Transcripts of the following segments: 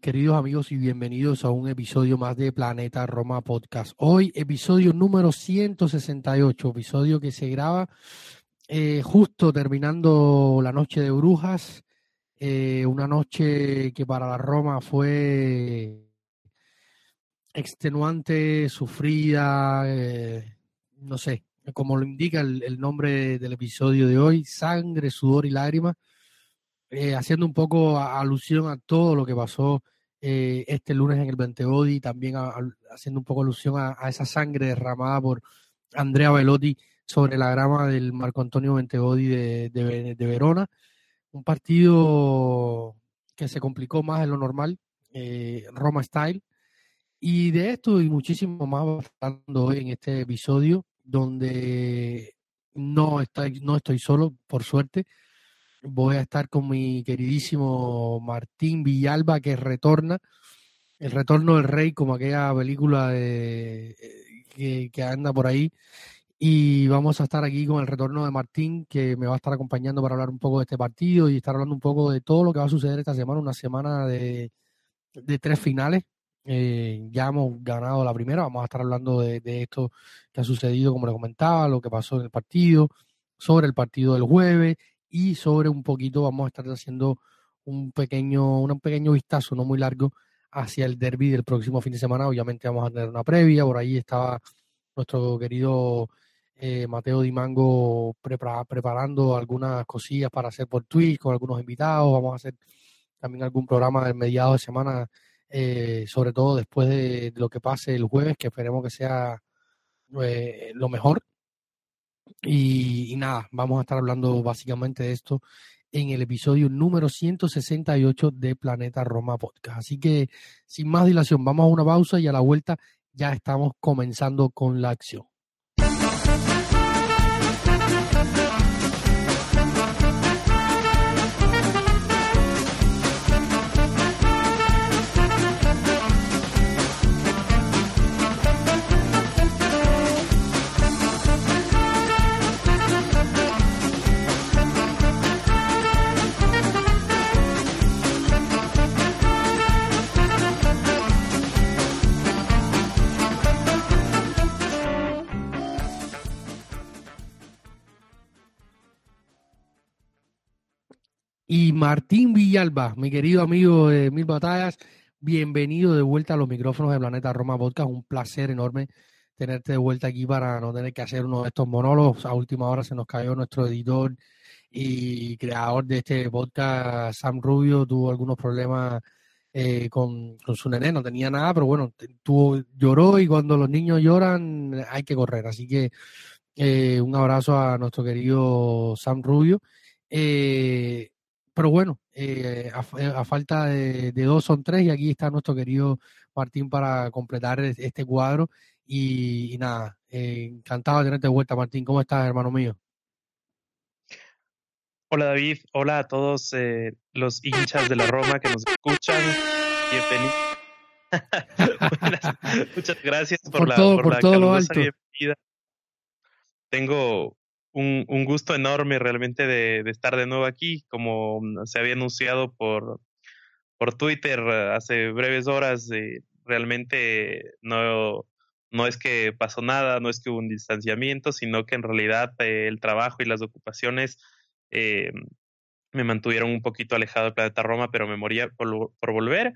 Queridos amigos y bienvenidos a un episodio más de Planeta Roma Podcast. Hoy episodio número 168, episodio que se graba eh, justo terminando la noche de brujas, eh, una noche que para la Roma fue extenuante, sufrida, eh, no sé, como lo indica el nombre del episodio de hoy, sangre, sudor y lágrimas eh, haciendo un poco alusión a todo lo que pasó eh, este lunes en el Benteodi, también haciendo un poco alusión a, esa sangre derramada por Andrea Velotti sobre la grama del Marco Antonio Benteodi de, de, Verona. Un partido que se complicó más de lo normal, eh, Roma Style. Y de esto y muchísimo más hablando hoy en este episodio, donde no, estoy, no estoy solo, por suerte voy a estar con mi queridísimo Martín Villalba que retorna, el retorno del rey como aquella película de, eh, que, anda por ahí. Y vamos a estar aquí con el retorno de Martín, que me va a estar acompañando para hablar un poco de este partido y estar hablando un poco de todo lo que va a suceder esta semana, una semana de, tres finales. Eh, ya hemos ganado la primera, vamos a estar hablando de, de, esto que ha sucedido, como le comentaba, lo que pasó en el partido, sobre el partido del jueves y sobre un poquito vamos a estar haciendo un pequeño, un pequeño vistazo, no muy largo, hacia el derby del próximo fin de semana. Obviamente vamos a tener una previa, por ahí estaba nuestro querido eh, Mateo Dimango preparando algunas cosillas para hacer por Twitch con algunos invitados. Vamos a hacer también algún programa del mediado de semana, eh, sobre todo después de, lo que pase el jueves, que esperemos que sea eh, lo mejor y, nada, vamos a estar hablando básicamente de esto en el episodio número 168 de Planeta Roma Podcast. Así que, sin más dilación, vamos a una pausa y a la vuelta ya estamos comenzando con la acción. Y Martín Villalba, mi querido amigo de Mil Batallas, bienvenido de vuelta a los micrófonos de Planeta Roma Podcast. Un placer enorme tenerte de vuelta aquí para no tener que hacer uno de estos monólogos. A última hora se nos cayó nuestro editor y creador de este podcast, Sam Rubio, tuvo algunos problemas eh, con, su nené, no tenía nada, pero bueno, tuvo, lloró y cuando los niños lloran hay que correr. Así que eh, un abrazo a nuestro querido Sam Rubio. Eh, pero bueno, eh, a, falta de, dos son tres y aquí está nuestro querido Martín para completar este cuadro. Y, nada, eh, encantado de tenerte de vuelta, Martín. ¿Cómo estás, hermano mío? Hola, David. Hola a todos eh, los hinchas de la Roma que nos escuchan. Bienvenidos. Muchas gracias por, la, todo, por, todo lo alto. Tengo un, un gusto enorme realmente de, de, estar de nuevo aquí, como mm, se había anunciado por, por Twitter hace breves horas. Eh, realmente no, no es que pasó nada, no es que hubo un distanciamiento, sino que en realidad eh, el trabajo y las ocupaciones eh, me mantuvieron un poquito alejado del planeta Roma, pero me moría por, por volver.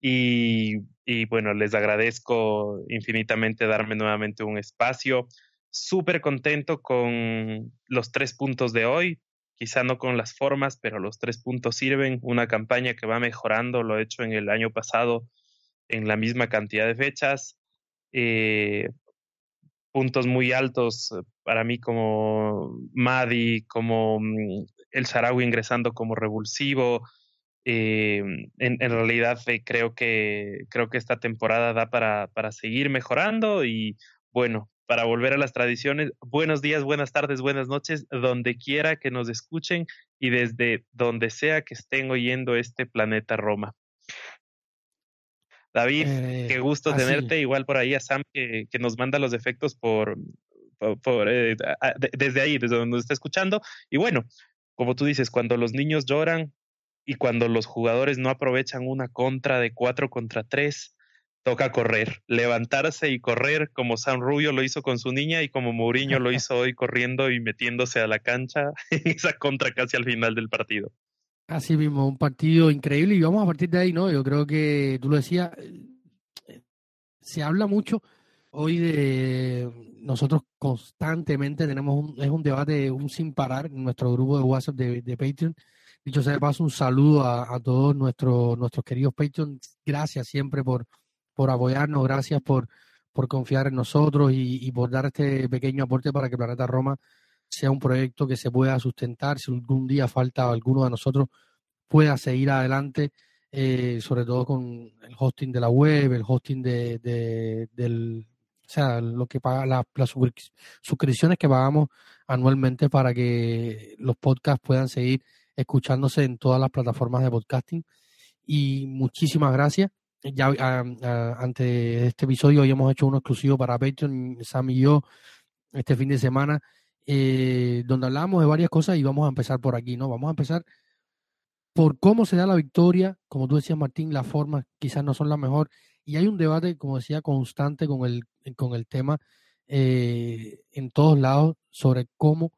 Y, y, bueno, les agradezco infinitamente darme nuevamente un espacio. Súper contento con los tres puntos de hoy, quizá no con las formas, pero los tres puntos sirven. Una campaña que va mejorando, lo he hecho en el año pasado en la misma cantidad de fechas. Eh, puntos muy altos eh, para mí como Madi, como mm, el Sarawi ingresando como revulsivo. Eh, en, realidad creo que creo que esta temporada da para, para seguir mejorando y bueno, para volver a las tradiciones, buenos días, buenas tardes, buenas noches, donde quiera que nos escuchen y desde donde sea que estén oyendo este planeta Roma. David, eh, qué gusto tenerte. Igual por ahí a Sam que, que nos manda los efectos por, por, eh, desde ahí, desde donde nos está escuchando. Y bueno, como tú dices, cuando los niños lloran y cuando los jugadores no aprovechan una contra de cuatro contra tres, toca correr, levantarse y correr como Sam Rubio lo hizo con su niña y como Mourinho lo hizo hoy corriendo y metiéndose a la cancha en esa contra casi al final del partido. Así mismo, un partido increíble y vamos a partir de ahí, ¿no? Yo creo que tú lo decías, eh, se habla mucho hoy de nosotros constantemente tenemos un, es un debate un sin parar en nuestro grupo de WhatsApp de, Patreon. Dicho sea de paso, un saludo a, todos nuestros nuestros queridos Patreon. Gracias siempre por, por apoyarnos, gracias por, por confiar en nosotros y, y por dar este pequeño aporte para que Planeta Roma sea un proyecto que se pueda sustentar, si algún día falta alguno de nosotros pueda seguir adelante, eh, sobre todo con el hosting de la web, el hosting de, de del, o sea, lo que paga las suscripciones que pagamos anualmente para que los podcasts puedan seguir escuchándose en todas las plataformas de podcasting. Y muchísimas gracias. Ya ante este episodio hoy hemos hecho uno exclusivo para Patreon, Sam y yo, este fin de semana, eh, donde hablamos de varias cosas y vamos a empezar por aquí, ¿no? Vamos a empezar por cómo se da la victoria, como tú decías Martín, las formas quizás no son las mejores y hay un debate, como decía, constante con el, con el tema eh, en todos lados sobre cómo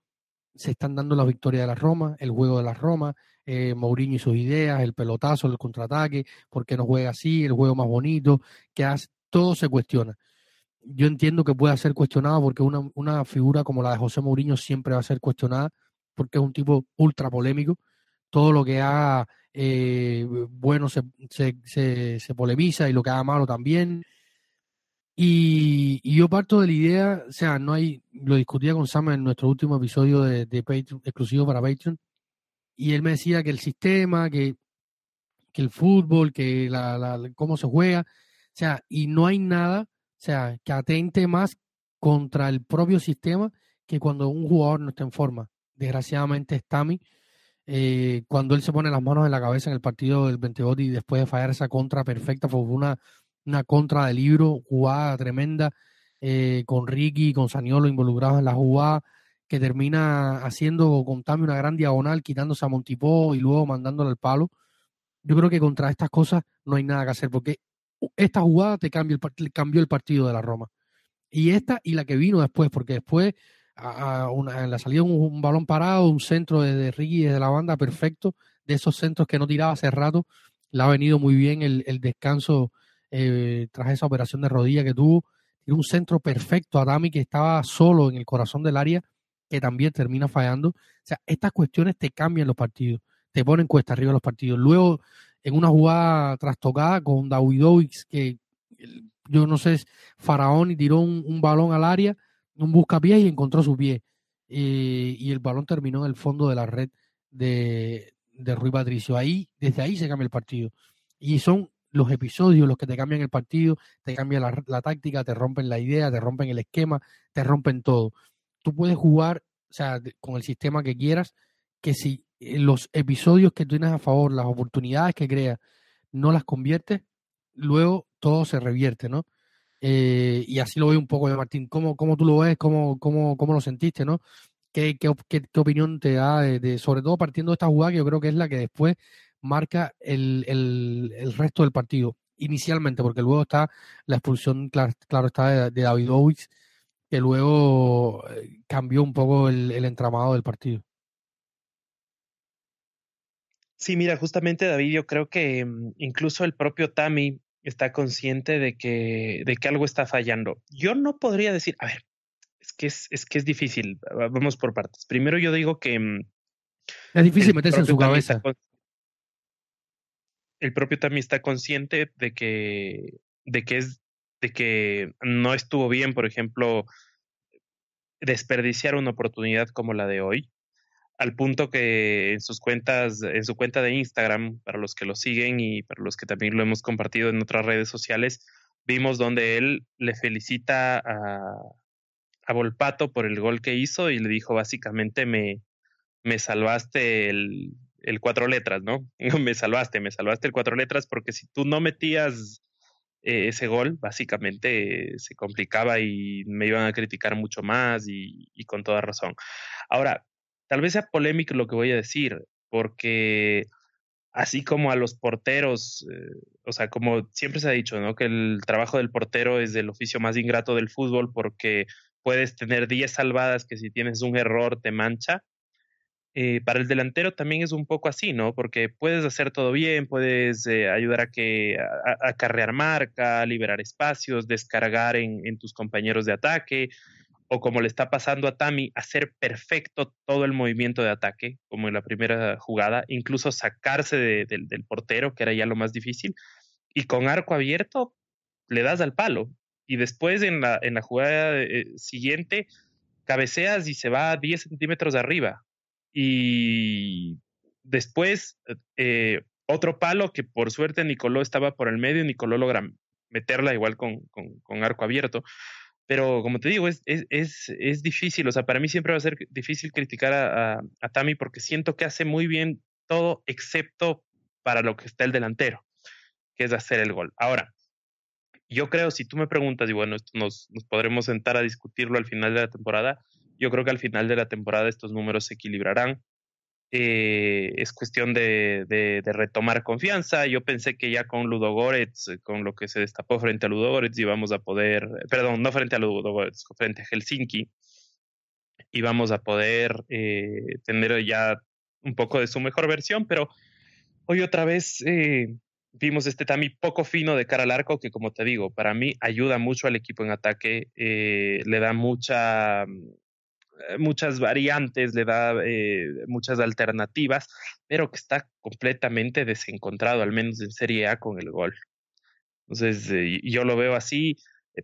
se están dando las victorias de la Roma, el juego de la Roma, eh, Mourinho y sus ideas, el pelotazo, el contraataque, por qué no juega así, el juego más bonito, que hace, todo se cuestiona yo entiendo que pueda ser cuestionado porque una, una figura como la de José Mourinho siempre va a ser cuestionada porque es un tipo ultra polémico. Todo lo que haga eh, bueno se, se, se, polemiza y lo que haga malo también. Y, yo parto de la idea, o sea, no hay, lo discutía con Sam en nuestro último episodio de, de Patreon, exclusivo para Patreon, y él me decía que el sistema, que, que el fútbol, que la, la, cómo se juega, o sea, y no hay nada o sea, que atente más contra el propio sistema que cuando un jugador no está en forma. Desgraciadamente, Stami, eh, cuando él se pone las manos en la cabeza en el partido del 28 y después de fallar esa contra perfecta, fue una, una contra de libro, jugada tremenda, eh, con Ricky y con Saniolo involucrados en la jugada, que termina haciendo con Tami una gran diagonal, quitándose a Montipó y luego mandándole al palo. Yo creo que contra estas cosas no hay nada que hacer, porque esta jugada te cambió el, cambió el partido de la Roma. Y esta y la que vino después, porque después a, una, la salida un, balón parado, un centro de, de Ricky de la banda perfecto, de esos centros que no tiraba hace rato, le ha venido muy bien el, el descanso eh, tras esa operación de rodilla que tuvo. Tiene un centro perfecto a Dami que estaba solo en el corazón del área, que también termina fallando. O sea, estas cuestiones te cambian los partidos, te ponen cuesta arriba los partidos. Luego en una jugada trastocada con Dawidovic, que yo no sé, Faraón y tiró un, balón al área, un buscapiés y encontró su pie. Eh, y el balón terminó en el fondo de la red de, de Rui Patricio. Ahí, desde ahí se cambia el partido. Y son los episodios los que te cambian el partido, te cambian la, la, táctica, te rompen la idea, te rompen el esquema, te rompen todo. Tú puedes jugar, o sea, con el sistema que quieras, que si eh, los episodios que tienes a favor, las oportunidades que creas, no las conviertes, luego todo se revierte, ¿no? Eh, y así lo veo un poco de Martín. ¿Cómo, cómo tú lo ves? ¿Cómo, cómo, cómo lo sentiste, no? ¿Qué, qué, qué, opinión te da, de, sobre todo partiendo de esta jugada que yo creo que es la que después marca el, el, el resto del partido? Inicialmente, porque luego está la expulsión, claro, claro está de, de David Owens, que luego eh, cambió un poco el, el entramado del partido. Sí, mira, justamente David, yo creo que mm, incluso el propio Tami está consciente de que, de que algo está fallando. Yo no podría decir, a ver, es que es, es que es difícil. Vamos por partes. Primero yo digo que mm, es difícil meterse en su cabeza. el propio Tami está consciente de que, de que es, que no estuvo bien, por ejemplo, desperdiciar una oportunidad como la de hoy al punto que en sus cuentas, en su cuenta de Instagram, para los que lo siguen y para los que también lo hemos compartido en otras redes sociales, vimos donde él le felicita a, a Volpato por el gol que hizo y le dijo básicamente me, me salvaste el, el cuatro letras, ¿no? me salvaste, me salvaste el cuatro letras porque si tú no metías eh, ese gol, básicamente se complicaba y me iban a criticar mucho más y, y con toda razón. Ahora, Tal vez sea polémico lo que voy a decir, porque así como a los porteros, eh, o sea, como siempre se ha dicho, ¿no? Que el trabajo del portero es el oficio más ingrato del fútbol porque puedes tener 10 salvadas que si tienes un error te mancha. Eh, para el delantero también es un poco así, ¿no? Porque puedes hacer todo bien, puedes eh, ayudar a que a, carrear marca, liberar espacios, descargar en, tus compañeros de ataque, o como le está pasando a Tami, hacer perfecto todo el movimiento de ataque, como en la primera jugada, incluso sacarse del portero, que era ya lo más difícil, y con arco abierto le das al palo. Y después en la, en la jugada eh, siguiente, cabeceas y se va a 10 centímetros de arriba. Y después, eh, otro palo que por suerte Nicoló estaba por el medio, Nicoló logra meterla igual con, con arco abierto pero como te digo, es, es, es, es, difícil, o sea, para mí siempre va a ser difícil criticar a, a, Tami porque siento que hace muy bien todo excepto para lo que está el delantero, que es hacer el gol. Ahora, yo creo, si tú me preguntas, y bueno, nos, nos podremos sentar a discutirlo al final de la temporada, yo creo que al final de la temporada estos números se equilibrarán. Eh, es cuestión de, de, retomar confianza. Yo pensé que ya con Ludogorets, eh, con lo que se destapó frente a Ludogorets, íbamos a poder, perdón, no frente a Ludogorets, frente a Helsinki, íbamos a poder eh, tener ya un poco de su mejor versión, pero hoy otra vez vimos este Tami poco fino de cara al arco que, como te digo, para mí ayuda mucho al equipo en ataque, le da mucha eh, muchas variantes, le da eh, muchas alternativas, pero que está completamente desencontrado, al menos en Serie A con el gol. Entonces, eh, yo lo veo así.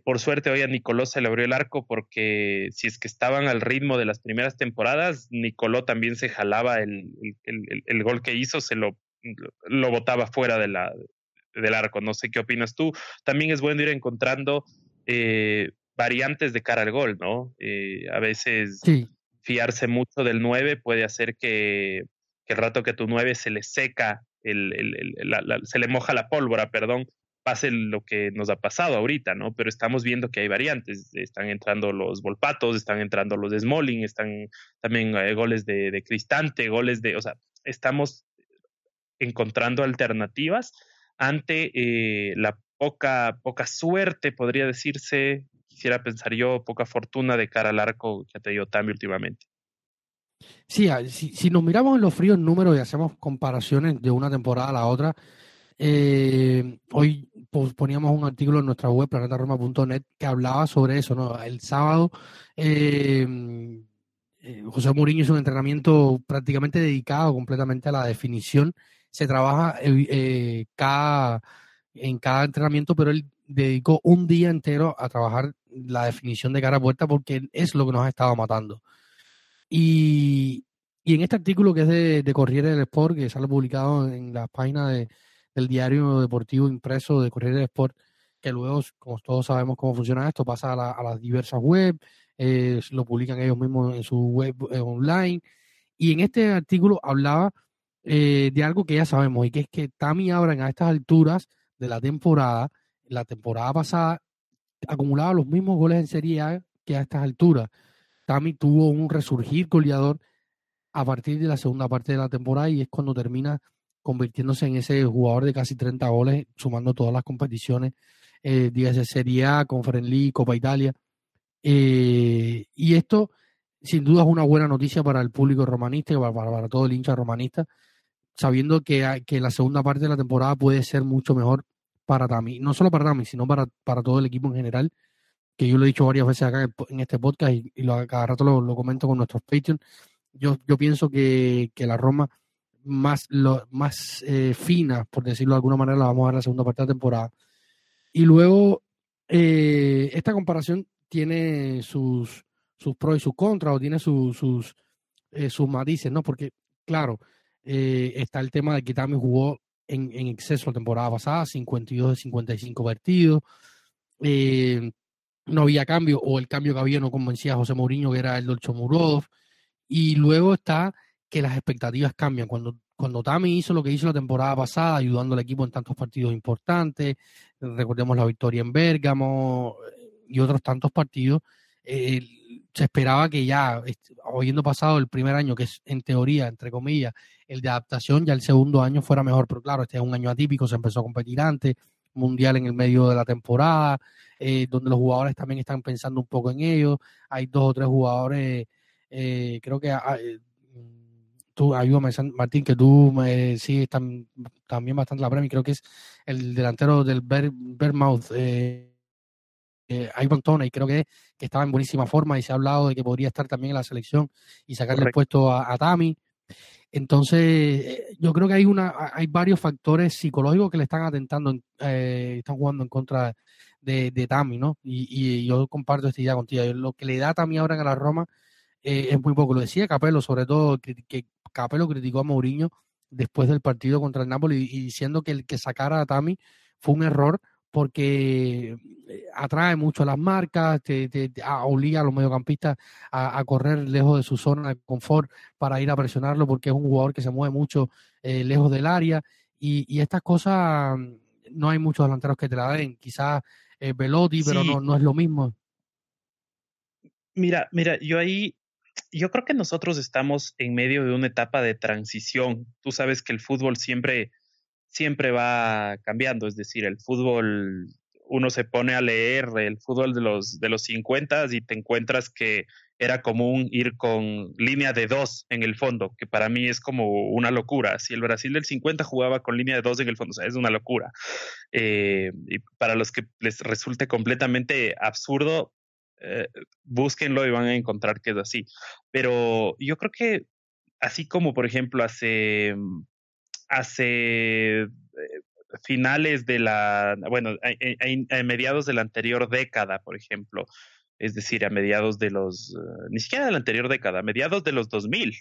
Por suerte, hoy a Nicoló se le abrió el arco porque si es que estaban al ritmo de las primeras temporadas, Nicoló también se jalaba el, el, el, gol que hizo, se lo, lo botaba fuera de la, del arco. No sé qué opinas tú. También es bueno ir encontrando eh, variantes de cara al gol, ¿no? Eh, a veces fiarse mucho del 9 puede hacer que, el rato que tu 9 se le seca, el, se le moja la pólvora, perdón, pase lo que nos ha pasado ahorita, ¿no? Pero estamos viendo que hay variantes. Están entrando los Volpatos, están entrando los de Smalling, están también eh, goles de, Cristante, goles de. O sea, estamos encontrando alternativas ante eh, la poca, poca suerte, podría decirse, quisiera pensar yo, poca fortuna de cara al arco que ha tenido Tami últimamente. Sí, ah, si, nos miramos en los fríos números y hacemos comparaciones de una temporada a la otra, eh, hoy poníamos un artículo en nuestra web, planetaroma.net, que hablaba sobre eso. El sábado, eh, eh, José Mourinho hizo un entrenamiento prácticamente dedicado completamente a la definición. Se trabaja cada, en cada entrenamiento, pero él dedicó un día entero a trabajar la definición de cara a puerta porque es lo que nos ha estado matando. Y, y en este artículo que es de, de Corriere del Sport, que sale publicado en la página de, del diario deportivo impreso de Corriere del Sport, que luego, como todos sabemos cómo funciona esto, pasa a, las diversas webs, eh, lo publican ellos mismos en su web eh, online. Y en este artículo hablaba eh, de algo que ya sabemos, y que es que Tami Abran a estas alturas de la temporada, la temporada pasada acumulaba los mismos goles en Serie A que a estas alturas. Tami tuvo un resurgir goleador a partir de la segunda parte de la temporada y es cuando termina convirtiéndose en ese jugador de casi 30 goles, sumando todas las competiciones, eh, dígase Serie A, Conference League, Copa Italia. Eh, y esto, sin duda, es una buena noticia para el público romanista y para, para, todo el hincha romanista, sabiendo que, que la segunda parte de la temporada puede ser mucho mejor para Tami, no solo para Tami, sino para, para todo el equipo en general, que yo lo he dicho varias veces acá en este podcast y, lo, cada rato lo, comento con nuestros Patreon. Yo, yo pienso que, que la Roma más, lo, más eh, fina, por decirlo de alguna manera, la vamos a ver en la segunda parte de la temporada. Y luego, eh, esta comparación tiene sus, sus pros y sus contras, o tiene sus, eh, sus matices, ¿no? Porque, claro, eh, está el tema de que también jugó en, exceso la temporada pasada, 52 de 55 partidos. Eh, no había cambio, o el cambio que había no convencía a José Mourinho, que era el del Chomurodov. Y luego está que las expectativas cambian. Cuando, cuando Tami hizo lo que hizo la temporada pasada, ayudando al equipo en tantos partidos importantes, recordemos la victoria en Bérgamo y otros tantos partidos, eh, se esperaba que ya, habiendo pasado el primer año, que es en teoría, entre comillas, el de adaptación, ya el segundo año fuera mejor. Pero claro, este es un año atípico, se empezó a competir antes, mundial en el medio de la temporada, eh, donde los jugadores también están pensando un poco en ello. Hay dos o tres jugadores, eh, creo que ah, eh, tú, ayúdame, Martín, que tú me sigues también bastante la premia, creo que es el delantero del Bermouth. Eh, eh, Ivan y creo que, que, estaba en buenísima forma y se ha hablado de que podría estar también en la selección y sacarle el puesto a, Tami. Entonces, eh, yo creo que hay una, hay varios factores psicológicos que le están atentando, eh, están jugando en contra de, de Tami, ¿no? Y, yo comparto esta idea contigo. Lo que le da Tami ahora en la Roma eh, es muy poco. Lo decía Capello, sobre todo que, que Capello criticó a Mourinho después del partido contra el Napoli y, diciendo que el que sacara a Tami fue un error porque eh, atrae mucho a las marcas, te, obliga a los mediocampistas a, correr lejos de su zona de confort para ir a presionarlo, porque es un jugador que se mueve mucho eh, lejos del área. Y, estas cosas mm, no hay muchos delanteros que te la den. Quizás eh, Velotti, pero no, no es lo mismo. Mira, mira, yo ahí, yo creo que nosotros estamos en medio de una etapa de transición. Tú sabes que el fútbol siempre siempre va cambiando, es decir, el fútbol, uno se pone a leer el fútbol de los, de los 50 y te encuentras que era común ir con línea de dos en el fondo, que para mí es como una locura. Si el Brasil del 50 jugaba con línea de dos en el fondo, o sea, es una locura. Eh, y para los que les resulte completamente absurdo, eh, búsquenlo y van a encontrar que es así. Pero yo creo que así como, por ejemplo, hace hace eh, finales de la, bueno, a, mediados de la anterior década, por ejemplo, es decir, a mediados de los, eh, ni siquiera de la anterior década, a mediados de los 2000,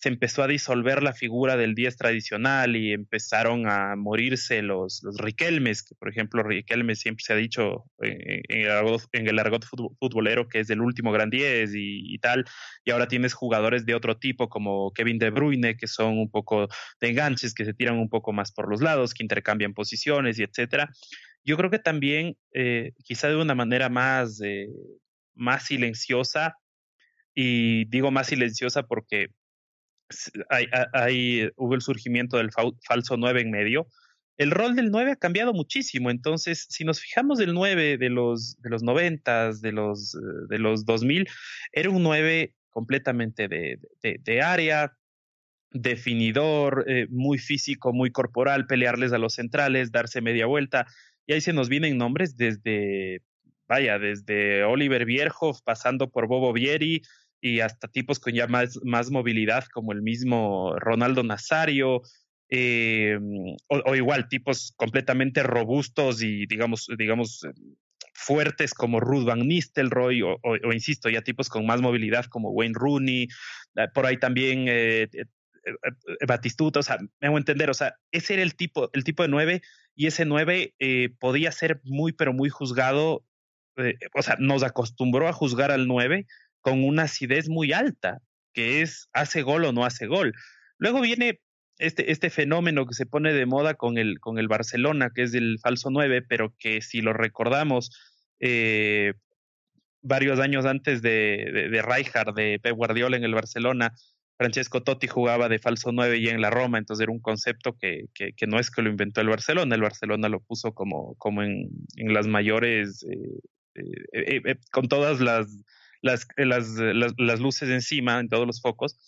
se empezó a disolver la figura del 10 tradicional y empezaron a morirse los, los Riquelmes, que por ejemplo Riquelme siempre se ha dicho en, el, argot, en el argot futbolero que es el último gran 10 y, tal, y ahora tienes jugadores de otro tipo como Kevin De Bruyne, que son un poco de enganches, que se tiran un poco más por los lados, que intercambian posiciones y etcétera. Yo creo que también, eh, quizá de una manera más, eh, más silenciosa, y digo más silenciosa porque hay, hubo el surgimiento del falso 9 en medio. El rol del 9 ha cambiado muchísimo. Entonces, si nos fijamos del 9 de los, de los 90, de los, de los 2000, era un 9 completamente de, de, área, definidor, eh, muy físico, muy corporal, pelearles a los centrales, darse media vuelta. Y ahí se nos vienen nombres desde, vaya, desde Oliver Bierhoff, pasando por Bobo Vieri, y hasta tipos con ya más, más movilidad como el mismo Ronaldo Nazario, eh, o, igual tipos completamente robustos y digamos, digamos fuertes como Ruth Van Nistelrooy o, o, insisto, ya tipos con más movilidad como Wayne Rooney, eh, por ahí también eh, Batistuta, o sea, me hago entender, o sea, ese era el tipo, el tipo de nueve y ese nueve podía ser muy, pero muy juzgado, o sea, nos acostumbró a juzgar al nueve con una acidez muy alta, que es hace gol o no hace gol. Luego viene este, este fenómeno que se pone de moda con el, con el Barcelona, que es el falso 9, pero que si lo recordamos, eh, varios años antes de, de, de de Pep Guardiola en el Barcelona, Francesco Totti jugaba de falso 9 y en la Roma, entonces era un concepto que, que, no es que lo inventó el Barcelona, el Barcelona lo puso como, como en, en las mayores, eh, eh, con todas las las, las, las, luces encima, en todos los focos.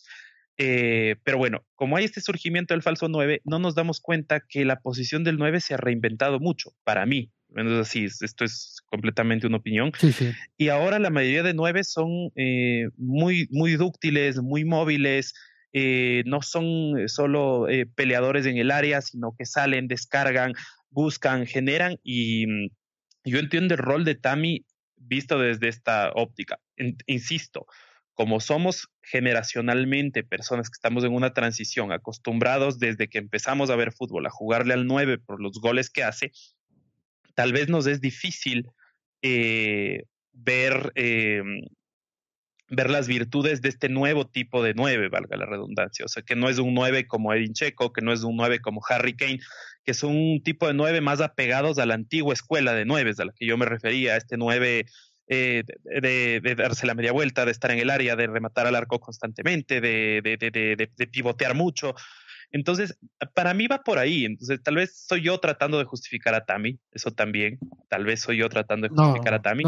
Eh, pero bueno, como hay este surgimiento del falso 9, no nos damos cuenta que la posición del 9 se ha reinventado mucho, para mí. así, esto es completamente una opinión. Y ahora la mayoría de 9 son eh, muy, muy dúctiles, muy móviles, eh, no son solo peleadores en el área, sino que salen, descargan, buscan, generan y mm, yo entiendo el rol de Tami visto desde esta óptica. insisto, como somos generacionalmente personas que estamos en una transición, acostumbrados desde que empezamos a ver fútbol a jugarle al 9 por los goles que hace, tal vez nos es difícil eh, ver, eh, ver las virtudes de este nuevo tipo de 9, valga la redundancia. O sea, que no es un 9 como Edin Checo, que no es un 9 como Harry Kane, que son un tipo de 9 más apegados a la antigua escuela de 9, a la que yo me refería, a este 9 eh, de, darse la media vuelta, de estar en el área, de rematar al arco constantemente, de, de, pivotear mucho. Entonces, para mí va por ahí. Entonces, tal vez soy yo tratando de justificar a Tami, eso también. Tal vez soy yo tratando de justificar a Tami.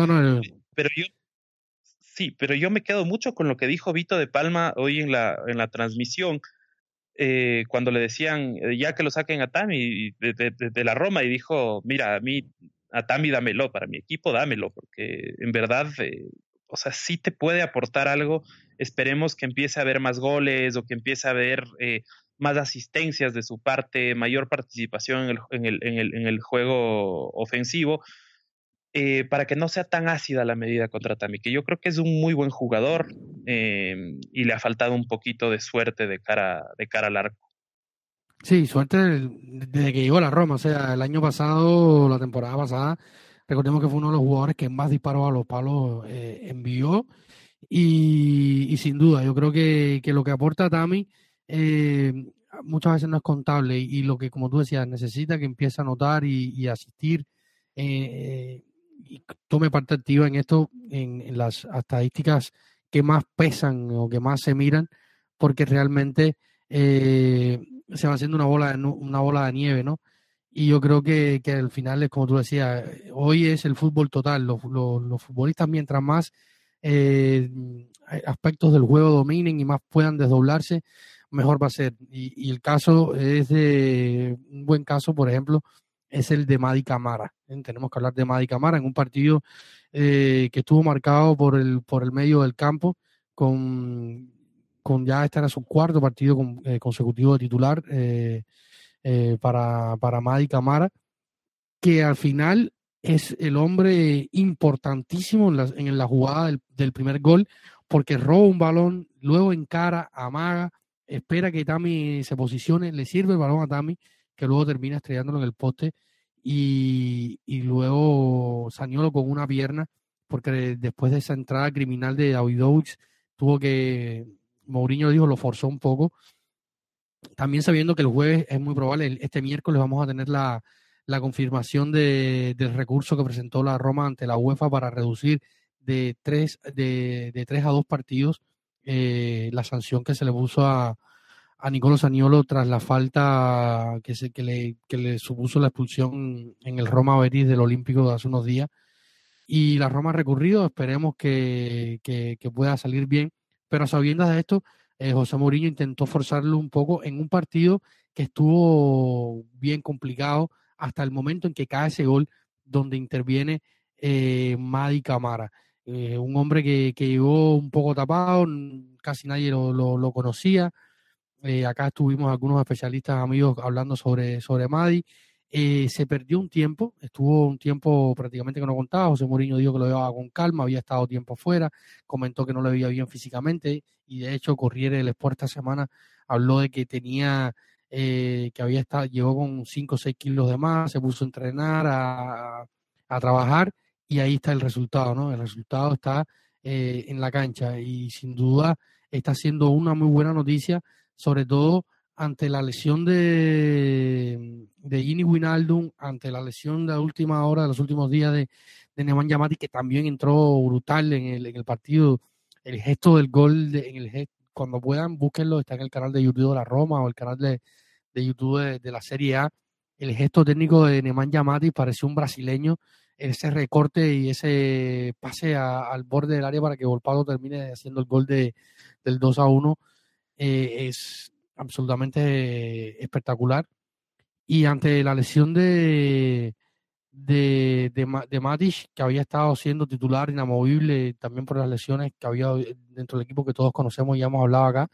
pero yo, sí, pero yo me quedo mucho con lo que dijo Vito de Palma hoy en la, en la transmisión, eh, cuando le decían, eh, ya que lo saquen a Tami de, la Roma, y dijo, mira, a mí a Tami dámelo, para mi equipo dámelo, porque en verdad, eh, o sea, sí te puede aportar algo. Esperemos que empiece a haber más goles o que empiece a haber eh, más asistencias de su parte, mayor participación en el, en el, en el, en el juego ofensivo. Eh, para que no sea tan ácida la medida contra Tami, que yo creo que es un muy buen jugador y le ha faltado un poquito de suerte de cara, de cara al arco. Sí, suerte desde que llegó a la Roma. O sea, el año pasado, la temporada pasada, recordemos que fue uno de los jugadores que más disparó a los palos eh, envió. Y, sin duda, yo creo que, lo que aporta Tami eh, muchas veces no es contable. Y, lo que, como tú decías, necesita que empiece a notar y, asistir eh, y tome parte activa en esto, en, las estadísticas que más pesan o que más se miran, porque realmente se va haciendo una bola de, una bola de nieve, ¿no? Y yo creo que, que al final es como tú decías, hoy es el fútbol total. Los, los, futbolistas, mientras más eh, aspectos del juego dominen y más puedan desdoblarse, mejor va a ser. Y, el caso es de un buen caso, por ejemplo, es el de Madi Camara. ¿eh? Tenemos que hablar de Madi Camara en un partido eh, que estuvo marcado por el, por el medio del campo con con ya este era su cuarto partido eh, consecutivo de titular eh, para, para Madi Camara, que al final es el hombre importantísimo en la, en la jugada del, primer gol, porque roba un balón, luego encara, amaga, espera que Tami se posicione, le sirve el balón a Tami, que luego termina estrellándolo en el poste, y, luego Saniolo con una pierna, porque después de esa entrada criminal de Davidovich tuvo que Mourinho dijo, lo forzó un poco. También sabiendo que el jueves es muy probable, este miércoles vamos a tener la, confirmación del recurso que presentó la Roma ante la UEFA para reducir de tres, de tres a dos partidos eh, la sanción que se le puso a, a Nicolo Saniolo tras la falta que, se, que, le, que le supuso la expulsión en el Roma Betis del Olímpico hace unos días. Y la Roma ha recurrido, esperemos que, que, que pueda salir bien pero a sabiendas de esto, eh, José Mourinho intentó forzarlo un poco en un partido que estuvo bien complicado hasta el momento en que cae ese gol donde interviene eh, Madi Camara. Eh, un hombre que, que, llegó un poco tapado, casi nadie lo, lo, conocía. Eh, acá estuvimos algunos especialistas amigos hablando sobre, sobre Madi. Eh, se perdió un tiempo, estuvo un tiempo prácticamente que no contaba. José Mourinho dijo que lo llevaba con calma, había estado tiempo fuera, comentó que no le veía bien físicamente y de hecho Corriere del Sport esta semana habló de que tenía, eh, que había estado, llegó con 5 o 6 kilos de más, se puso a entrenar, a, a, trabajar y ahí está el resultado, ¿no? El resultado está eh, en la cancha y sin duda está siendo una muy buena noticia, sobre todo ante la lesión de, de Gini Winaldum, ante la lesión de la última hora, de los últimos días de, de Neman Yamati, que también entró brutal en el, en el partido, el gesto del gol, de, en el cuando puedan, búsquenlo, está en el canal de YouTube de la Roma o el canal de, de YouTube de, la Serie A. El gesto técnico de Neman Yamati pareció un brasileño, ese recorte y ese pase al borde del área para que Volpado termine haciendo el gol de, del 2 a 1 eh, es absolutamente espectacular. Y ante la lesión de, de, de, Matic, que había estado siendo titular inamovible también por las lesiones que había dentro del equipo que todos conocemos y ya hemos hablado acá,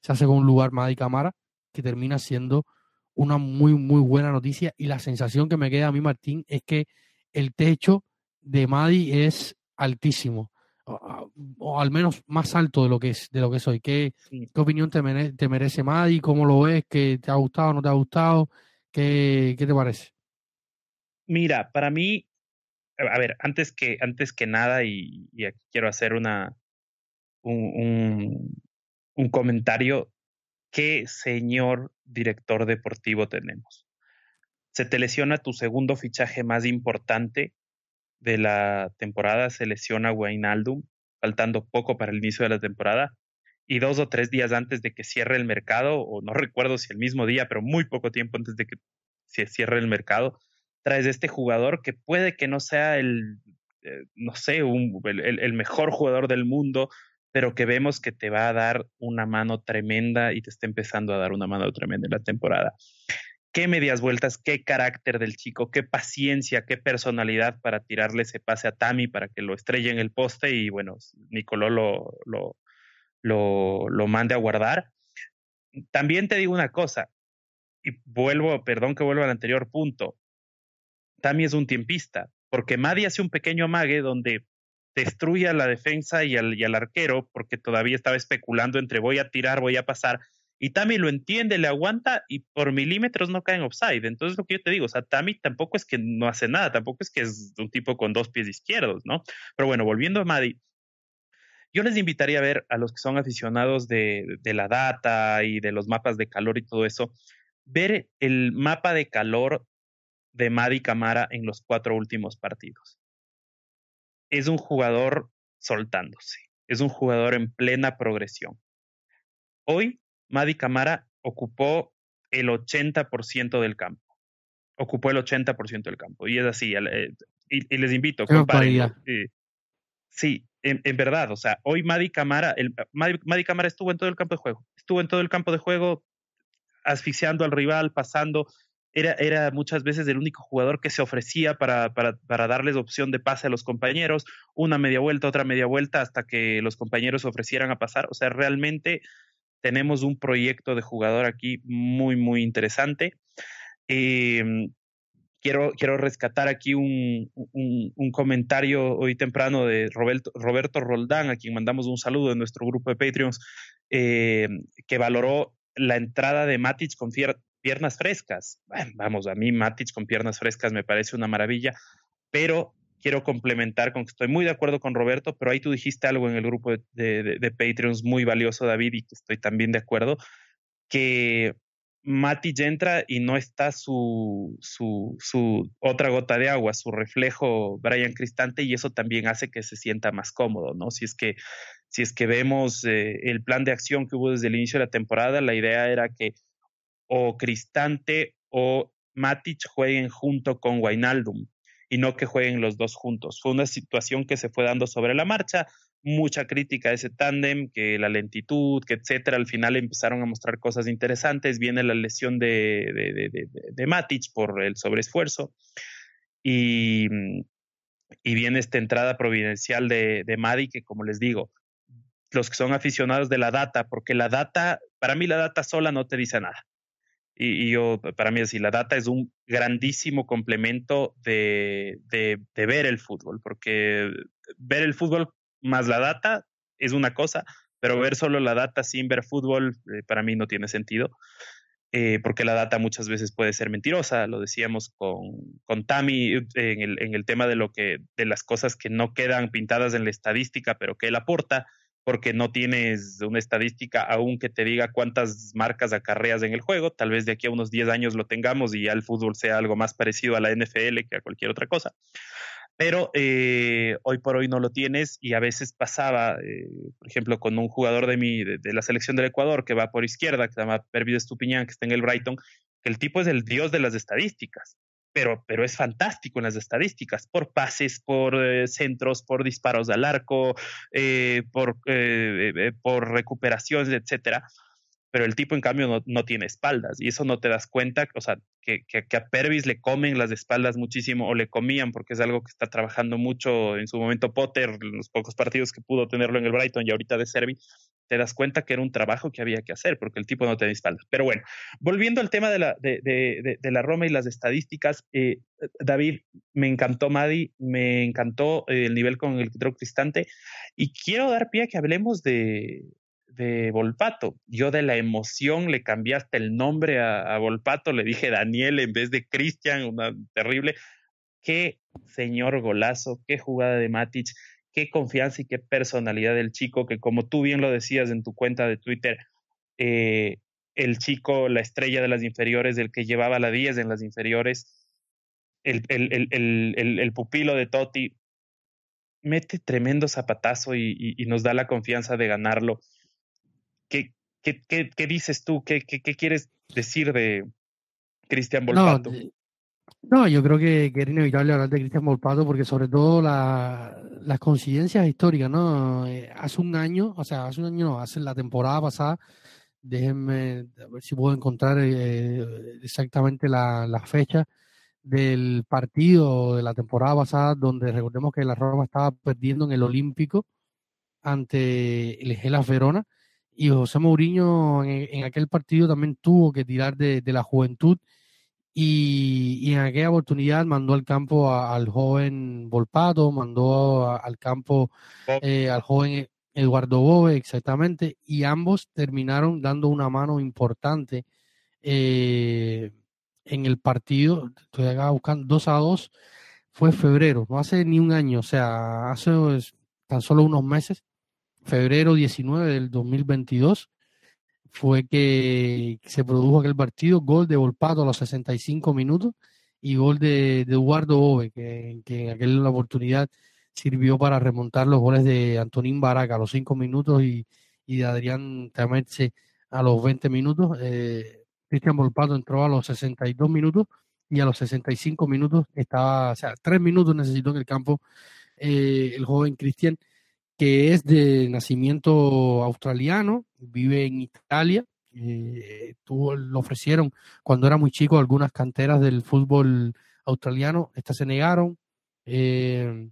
se hace con un lugar Madi Camara, que termina siendo una muy, muy buena noticia. Y la sensación que me queda a mí, Martín, es que el techo de Madi es altísimo o, al menos más alto de lo que es de lo que soy. ¿Qué, qué opinión te, te merece Madi? ¿Cómo lo ves? ¿Qué te ha gustado? ¿No te ha gustado? ¿Qué, qué te parece? Mira, para mí, a ver, antes que, antes que nada, y, aquí quiero hacer una, un, un, comentario, ¿qué señor director deportivo tenemos? Se te lesiona tu segundo fichaje más importante de la temporada, se lesiona Wijnaldum, faltando poco para el inicio de la temporada, y dos o tres días antes de que cierre el mercado, o no recuerdo si el mismo día, pero muy poco tiempo antes de que se cierre el mercado, traes este jugador que puede que no sea el, eh, no sé, el, mejor jugador del mundo, pero que vemos que te va a dar una mano tremenda y te está empezando a dar una mano tremenda en la temporada. Qué medias vueltas, qué carácter del chico, qué paciencia, qué personalidad para tirarle ese pase a Tami para que lo estrelle en el poste y bueno, Nicoló lo, lo, lo, lo mande a guardar. También te digo una cosa, y vuelvo, perdón que vuelva al anterior punto, Tami es un tiempista, porque Madi hace un pequeño amague donde destruye a la defensa y al, y al arquero, porque todavía estaba especulando entre voy a tirar, voy a pasar, y Tami lo entiende, le aguanta y por milímetros no cae offside. Entonces, lo que yo te digo, o sea, Tami tampoco es que no hace nada, tampoco es que es un tipo con dos pies izquierdos, ¿no? Pero bueno, volviendo a Madi, yo les invitaría a ver a los que son aficionados de, de la data y de los mapas de calor y todo eso, ver el mapa de calor de Madi Camara en los cuatro últimos partidos. Es un jugador soltándose, es un jugador en plena progresión. Hoy, Madi Camara ocupó el 80% del campo. Ocupó el 80% del campo. Y es así. Eh, y, les invito, comparen. sí, en, en, verdad. O sea, hoy Madi Camara, el, Madi Camara estuvo en todo el campo de juego. Estuvo en todo el campo de juego asfixiando al rival, pasando, era, era muchas veces el único jugador que se ofrecía para, para, para, darles opción de pase a los compañeros, una media vuelta, otra media vuelta, hasta que los compañeros ofrecieran a pasar. O sea, realmente tenemos un proyecto de jugador aquí muy, muy interesante. Em, quiero, quiero rescatar aquí un, un, comentario hoy temprano de Roberto, Roberto Roldán, a quien mandamos un saludo en nuestro grupo de Patreons, eh, que valoró la entrada de Matic con piernas frescas. vamos, a mí Matic con piernas frescas me parece una maravilla, pero quiero complementar con que estoy muy de acuerdo con Roberto, pero ahí tú dijiste algo en el grupo de, de, Patreons muy valioso, David, y que estoy también de acuerdo, que Matic entra y no está su, su, su, otra gota de agua, su reflejo Brian Cristante, y eso también hace que se sienta más cómodo, ¿no? Si es que, si es que vemos eh, el plan de acción que hubo desde el inicio de la temporada, la idea era que o Cristante o Matic jueguen junto con Wainaldum y no que jueguen los dos juntos. Fue una situación que se fue dando sobre la marcha, mucha crítica a ese tándem, que la lentitud, que etcétera. Al final empezaron a mostrar cosas interesantes. Viene la lesión de, de, de, Matic por el sobreesfuerzo y, y viene esta entrada providencial de, de Madi, que como les digo, los que son aficionados de la data, porque la data, para mí la data sola no te dice nada. Y, yo, para mí, así, la data es un grandísimo complemento de, de, ver el fútbol, porque ver el fútbol más la data es una cosa, pero ver solo la data sin ver fútbol, eh, para mí no tiene sentido. Eh, porque la data muchas veces puede ser mentirosa, lo decíamos con, con Tami en el, en el tema de lo que, de las cosas que no quedan pintadas en la estadística, pero que él aporta, porque no tienes una estadística aún que te diga cuántas marcas acarreas en el juego. Tal vez de aquí a unos 10 años lo tengamos y ya el fútbol sea algo más parecido a la NFL que a cualquier otra cosa. Pero eh, hoy por hoy no lo tienes y a veces pasaba, eh, por ejemplo, con un jugador de, mi, de, la selección del Ecuador que va por izquierda, que se llama Pervido Estupiñán, que está en el Brighton, que el tipo es el dios de las estadísticas pero, pero es fantástico en las estadísticas, por pases, por eh, centros, por disparos al arco, eh, por, eh, por recuperaciones, etcétera. Pero el tipo en cambio no, tiene espaldas y eso no te das cuenta, o sea, que, que, a Pervis le comen las espaldas muchísimo o le comían porque es algo que está trabajando mucho en su momento Potter, en los pocos partidos que pudo tenerlo en el Brighton y ahorita de Servi, te das cuenta que era un trabajo que había que hacer porque el tipo no tenía espaldas. Pero bueno, volviendo al tema de la, de, de, de, la Roma y las estadísticas, eh, David, me encantó Madi, me encantó el nivel con el que y quiero dar pie a que hablemos de, de Volpato. Yo de la emoción le cambié hasta el nombre a, Volpato, le dije Daniel en vez de Cristian, una terrible. Qué señor golazo, qué jugada de Matic, qué confianza y qué personalidad del chico, que como tú bien lo decías en tu cuenta de Twitter, eh, el chico, la estrella de las inferiores, del que llevaba la 10 en las inferiores, el, el, pupilo de Totti, mete tremendo zapatazo y, nos da la confianza de ganarlo. ¿Qué, qué, qué, dices tú? ¿Qué, ¿Qué, quieres decir de Cristian Volpato? No, yo creo que, que, era inevitable hablar de Cristian Volpato porque sobre todo la, las coincidencias históricas, ¿no? Eh, hace un año, o sea, hace un año no, hace la temporada pasada, déjenme ver si puedo encontrar eh, exactamente la, la, fecha del partido de la temporada pasada donde recordemos que la Roma estaba perdiendo en el Olímpico ante el Gelas Verona y José Mourinho en, aquel partido también tuvo que tirar de, la juventud y, en aquella oportunidad mandó al campo al joven Volpato, mandó al campo eh, al joven Eduardo Bobe, exactamente, y ambos terminaron dando una mano importante eh, en el partido. Estoy acá buscando 2 a 2, fue febrero, no hace ni un año, o sea, hace pues, tan solo unos meses febrero 19 del 2022 fue que se produjo aquel partido, gol de Volpato a los 65 minutos y gol de, Eduardo Ove, que, en aquella oportunidad sirvió para remontar los goles de Antonín Baraca a los 5 minutos y, de Adrián Tamerche a los 20 minutos. Eh, Cristian Volpato entró a los 62 minutos y a los 65 minutos estaba, o sea, tres minutos necesitó en el campo eh, el joven Cristian que es de nacimiento australiano, vive en Italia. Eh, lo ofrecieron cuando era muy chico algunas canteras del fútbol australiano, estas se negaron. Eh,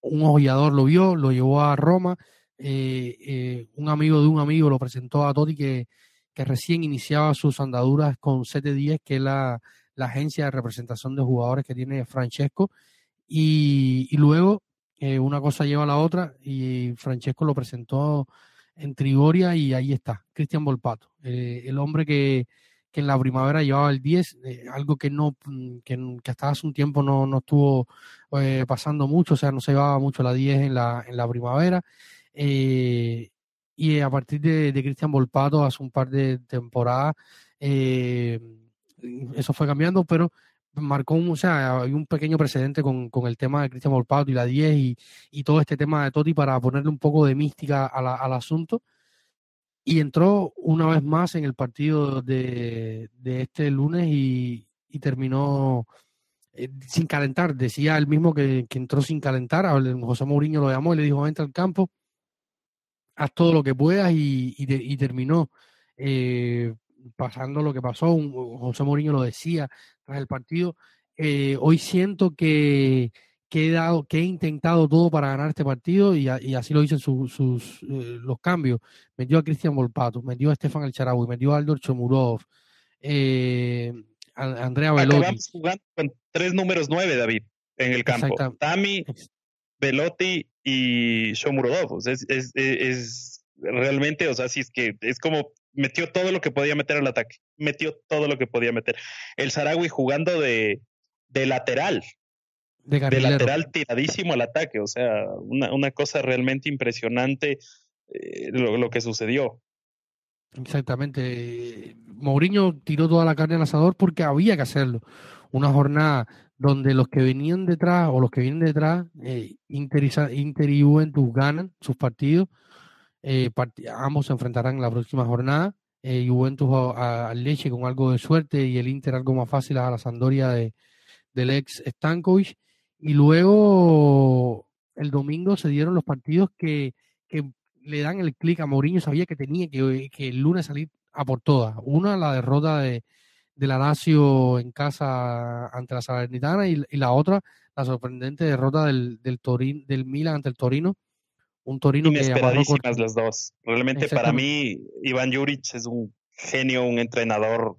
un ojeador lo vio, lo llevó a Roma. Eh, un amigo de un amigo lo presentó a Totti que, que recién iniciaba sus andaduras con CT10, que es la, la, agencia de representación de jugadores que tiene Francesco. Y, y luego eh, una cosa lleva a la otra y Francesco lo presentó en Trigoria y ahí está, Cristian Volpato, eh, el hombre que, que, en la primavera llevaba el 10, eh, algo que no mm, que, hasta hace un tiempo no, no estuvo pasando mucho, o sea, no se llevaba mucho la 10 en la, en la primavera. y a partir de, de Cristian Volpato, hace un par de temporadas, eso fue cambiando, pero marcó un, o sea, hay un pequeño precedente con, con el tema de Cristian Volpato y la 10 y, y, todo este tema de Totti para ponerle un poco de mística al asunto. Y entró una vez más en el partido de, de este lunes y, y terminó eh, sin calentar. Decía él mismo que, que, entró sin calentar. José Mourinho lo llamó y le dijo, entra al campo, haz todo lo que puedas y, y, terminó. Eh, pasando lo que pasó, José Mourinho lo decía tras el partido, eh, hoy siento que, que, he dado, que he intentado todo para ganar este partido y, así lo dicen sus, eh, los cambios. Metió a Cristian Volpato, metió a Estefan El metió a Aldor Chomurov, eh, Andrea Velotti. Acabamos jugando con tres números nueve, David, en el campo. Tami, Velotti y Shomurodov. Es, es, es, realmente, o sea, si es que es como metió todo lo que podía meter al ataque, metió todo lo que podía meter. El Sarawi jugando de, de lateral, de, lateral tiradísimo al ataque, o sea, una, una cosa realmente impresionante eh, lo, lo, que sucedió. Exactamente. Mourinho tiró toda la carne al asador porque había que hacerlo. Una jornada donde los que venían detrás o los que vienen detrás, eh, Inter, Inter y Juventus ganan sus partidos eh, ambos se enfrentarán en la próxima jornada. Eh, Juventus al Leche con algo de suerte y el Inter algo más fácil a la Sandoria de, del ex Stankovic. Y luego el domingo se dieron los partidos que, que le dan el clic a Mourinho. Sabía que tenía que, que, el lunes salir a por todas. Una, la derrota de, de la Lazio en casa ante la Salernitana y, la otra, la sorprendente derrota del, del, Torin, del Milan ante el Torino. Un Torino Inesperadísimas las dos. Realmente para mí, Iván Juric es un genio, un entrenador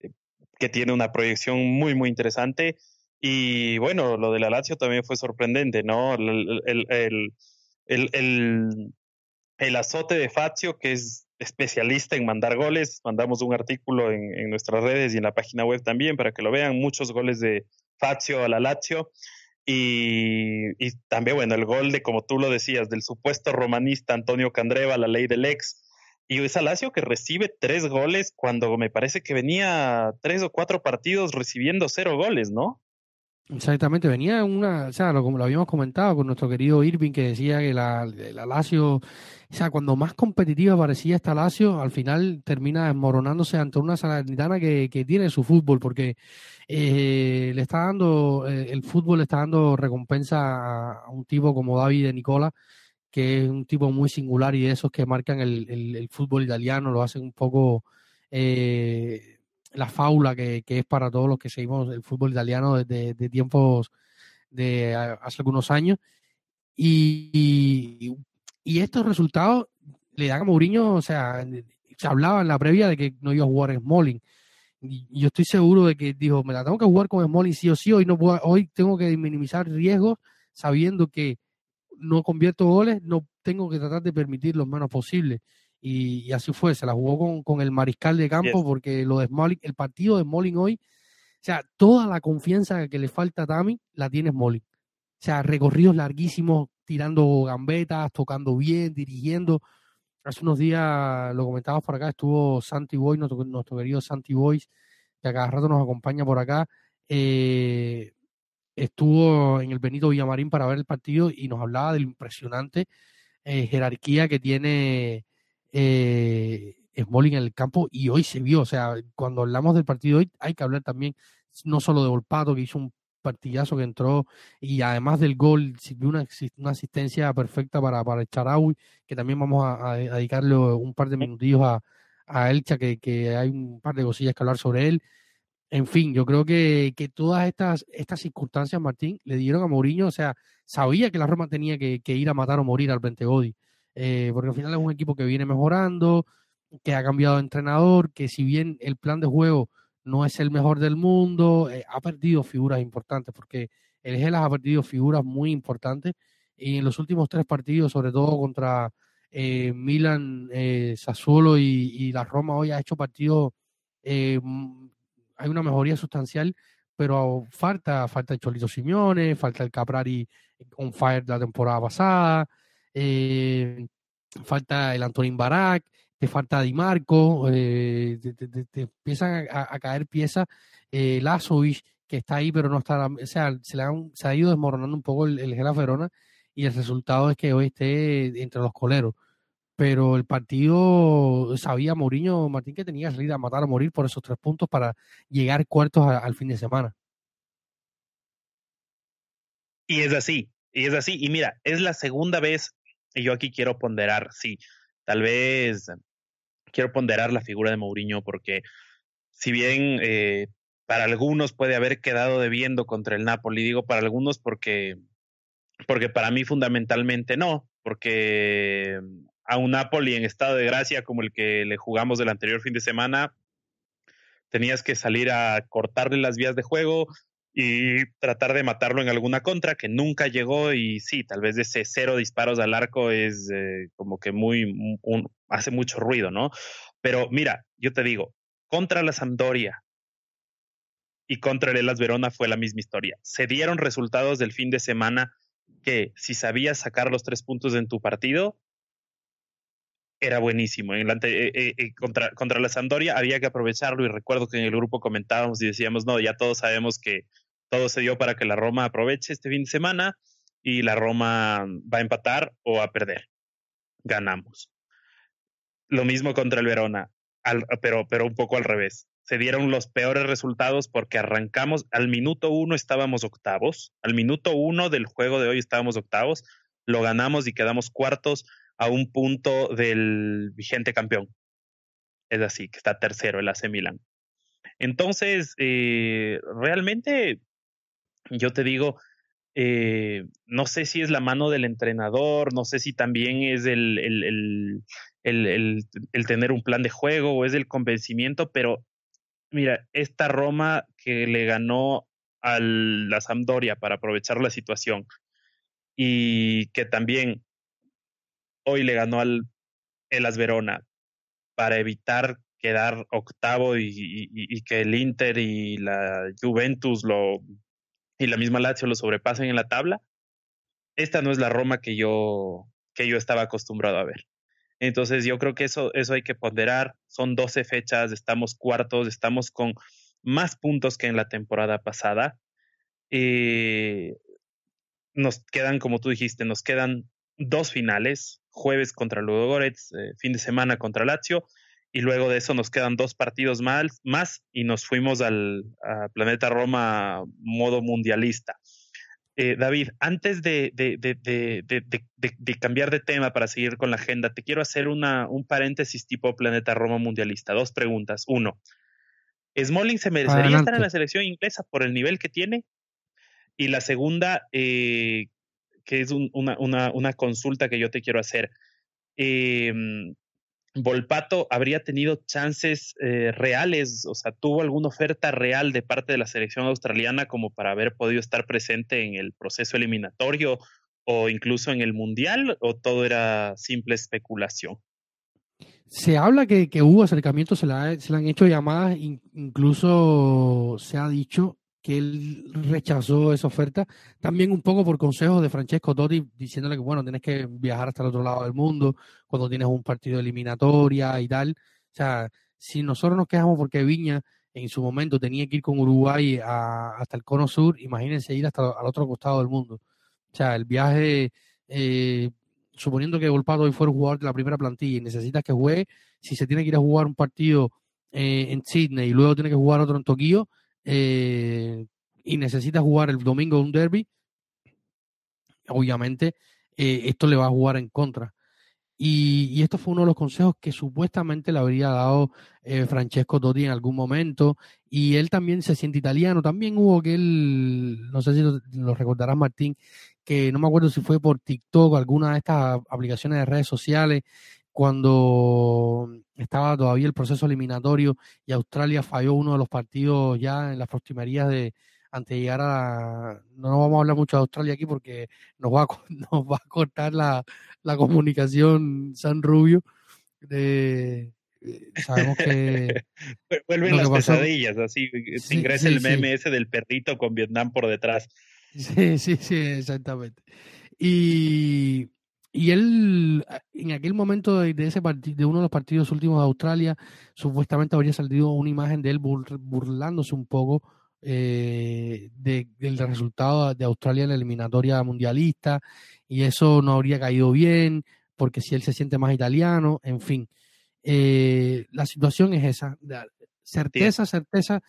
eh, que tiene una proyección muy, muy interesante. Y bueno, lo de la Lazio también fue sorprendente, ¿no? El, el, el, el, el azote de Fazio, que es especialista en mandar goles. Mandamos un artículo en, en, nuestras redes y en la página web también para que lo vean. Muchos goles de Fazio a la Lazio. Y, y, también, bueno, el gol de, como tú lo decías, del supuesto romanista Antonio Candreva, la ley del ex. Y es Alacio que recibe tres goles cuando me parece que venía tres o cuatro partidos recibiendo cero goles, ¿no? Exactamente, venía una, o sea, lo, como lo habíamos comentado con nuestro querido Irving que decía que la, la Lazio, o sea, cuando más competitiva parecía esta Lazio, al final termina desmoronándose ante una Salernitana que, que tiene su fútbol, porque eh, le está dando, eh, el fútbol le está dando recompensa a, un tipo como David Nicola, que es un tipo muy singular y de esos que marcan el, el, fútbol italiano, lo hacen un poco... Eh, la faula que, que, es para todos los que seguimos el fútbol italiano desde de tiempos de hace algunos años. Y, y, estos resultados le dan a Mourinho, o sea, se hablaba en la previa de que no iba a jugar Smalling. Y yo estoy seguro de que dijo, me la tengo que jugar con Smalling sí o sí, hoy, no puedo, hoy tengo que minimizar riesgos sabiendo que no convierto goles, no tengo que tratar de permitir lo menos posible y, así fue, se la jugó con, con el mariscal de campo porque lo de Smalling, el partido de Smalling hoy, o sea, toda la confianza que le falta a Tami la tiene Smalling. O sea, recorridos larguísimos, tirando gambetas, tocando bien, dirigiendo. Hace unos días, lo comentábamos por acá, estuvo Santi Boy, nuestro, nuestro querido Santi Boys, que a cada rato nos acompaña por acá. Eh, estuvo en el Benito Villamarín para ver el partido y nos hablaba de la impresionante eh, jerarquía que tiene eh, Smalling en el campo y hoy se vio, o sea, cuando hablamos del partido hoy hay que hablar también no solo de Volpato que hizo un partidazo que entró y además del gol sirvió una, una asistencia perfecta para, para el Charaui, que también vamos a, dedicarle un par de minutillos a, a Elcha, que, que, hay un par de cosillas que hablar sobre él. En fin, yo creo que, que todas estas, estas circunstancias, Martín, le dieron a Mourinho, o sea, sabía que la Roma tenía que, que ir a matar o morir al Bentegodi eh, porque al final es un equipo que viene mejorando, que ha cambiado de entrenador, que si bien el plan de juego no es el mejor del mundo, eh, ha perdido figuras importantes, porque el Gelas ha perdido figuras muy importantes. Y en los últimos tres partidos, sobre todo contra eh, Milan, Sassuolo y, la Roma, hoy ha hecho partidos, hay una mejoría sustancial, pero falta, falta el Cholito Simeone, falta el Caprari on fire la temporada pasada, eh, falta el Antonín Barak, te falta Di Marco, eh, te, empiezan a, caer piezas, eh, que está ahí, pero no está, o sea, se ha ido desmoronando un poco el, el Gela Verona y el resultado es que hoy esté entre los coleros. Pero el partido sabía Mourinho Martín que tenía que salir a matar a morir por esos tres puntos para llegar cuartos al fin de semana. Y es así, y es así. Y mira, es la segunda vez y yo aquí quiero ponderar, sí, tal vez quiero ponderar la figura de Mourinho porque si bien eh, para algunos puede haber quedado debiendo contra el Napoli, digo para algunos porque, porque para mí fundamentalmente no, porque a un Napoli en estado de gracia como el que le jugamos del anterior fin de semana, tenías que salir a cortarle las vías de juego, y tratar de matarlo en alguna contra que nunca llegó y sí, tal vez ese cero disparos al arco es eh, como que muy, hace mucho ruido, ¿no? Pero mira, yo te digo, contra la Sampdoria y contra el Elas Verona fue la misma historia. Se dieron resultados del fin de semana que si sabías sacar los tres puntos en tu partido, era buenísimo. En eh, eh, contra, contra la Sampdoria había que aprovecharlo y recuerdo que en el grupo comentábamos y decíamos, no, ya todos sabemos que todo se dio para que la Roma aproveche este fin de semana y la Roma va a empatar o a perder. Ganamos. Lo mismo contra el Verona, pero, pero un poco al revés. Se dieron los peores resultados porque arrancamos, al minuto uno estábamos octavos, al minuto uno del juego de hoy estábamos octavos, lo ganamos y quedamos cuartos a un punto del vigente campeón. es así, que está tercero el AC Milan. Entonces, eh, realmente, yo te digo, eh, no sé si es la mano del entrenador, no sé si también es el, el, el, el, tener un plan de juego o es el convencimiento, pero mira, esta Roma que le ganó a la Sampdoria para aprovechar la situación y que también hoy le ganó al Elas Verona para evitar quedar octavo y, que el Inter y la Juventus lo y la misma Lazio lo sobrepasen en la tabla. Esta no es la Roma que yo que yo estaba acostumbrado a ver. Entonces yo creo que eso eso hay que ponderar. Son 12 fechas, estamos cuartos, estamos con más puntos que en la temporada pasada. Eh, nos quedan, como tú dijiste, nos quedan dos finales, jueves contra Ludogorets, eh, fin de semana contra Lazio, y luego de eso nos quedan dos partidos más, más y nos fuimos al Planeta Roma modo mundialista. Eh, David, antes de, de, de, cambiar de tema para seguir con la agenda, te quiero hacer una, un paréntesis tipo Planeta Roma mundialista. Dos preguntas. Uno, ¿Smalling se merecería estar en la selección inglesa por el nivel que tiene? Y la segunda, eh, que es una, una, una, consulta que yo te quiero hacer. Eh, Volpato habría tenido chances eh, reales, o sea, tuvo alguna oferta real de parte de la selección australiana como para haber podido estar presente en el proceso eliminatorio o incluso en el mundial, o todo era simple especulación. Se habla que, hubo acercamientos, se le han hecho llamadas, incluso se ha dicho que él rechazó esa oferta, también un poco por consejos de Francesco Totti, diciéndole que, bueno, tienes que viajar hasta el otro lado del mundo cuando tienes un partido de eliminatoria y tal. O sea, si nosotros nos quejamos porque Viña en su momento tenía que ir con Uruguay hasta el Cono Sur, imagínense ir hasta el otro costado del mundo. O sea, el viaje, eh, suponiendo que Volpato hoy fuera un jugador de la primera plantilla y necesitas que juegue, si se tiene que ir a jugar un partido eh, en Sydney y luego tiene que jugar otro en Tokio, eh, y necesita jugar el domingo un derby, obviamente eh, esto le va a jugar en contra. Y, esto fue uno de los consejos que supuestamente le habría dado eh, Francesco Totti en algún momento. Y él también se siente italiano. También hubo que él, no sé si lo, lo recordarás Martín, que no me acuerdo si fue por TikTok o alguna de estas aplicaciones de redes sociales, cuando estaba todavía el proceso eliminatorio y Australia falló uno de los partidos ya en las postrimerías de antes de llegar a no vamos a hablar mucho de Australia aquí porque nos va a, nos va a cortar la, la comunicación San Rubio de eh, sabemos que vuelven las pesadillas así se ingresa el meme ese del perrito con Vietnam por detrás. Sí sí sí exactamente. Y y él, en aquel momento de, ese de uno de los partidos últimos de Australia, supuestamente habría salido una imagen de él burlándose un poco eh, del resultado de Australia en la eliminatoria mundialista, y eso no habría caído bien, porque si él se siente más italiano, en fin. Eh, la situación es esa. Certeza, certeza,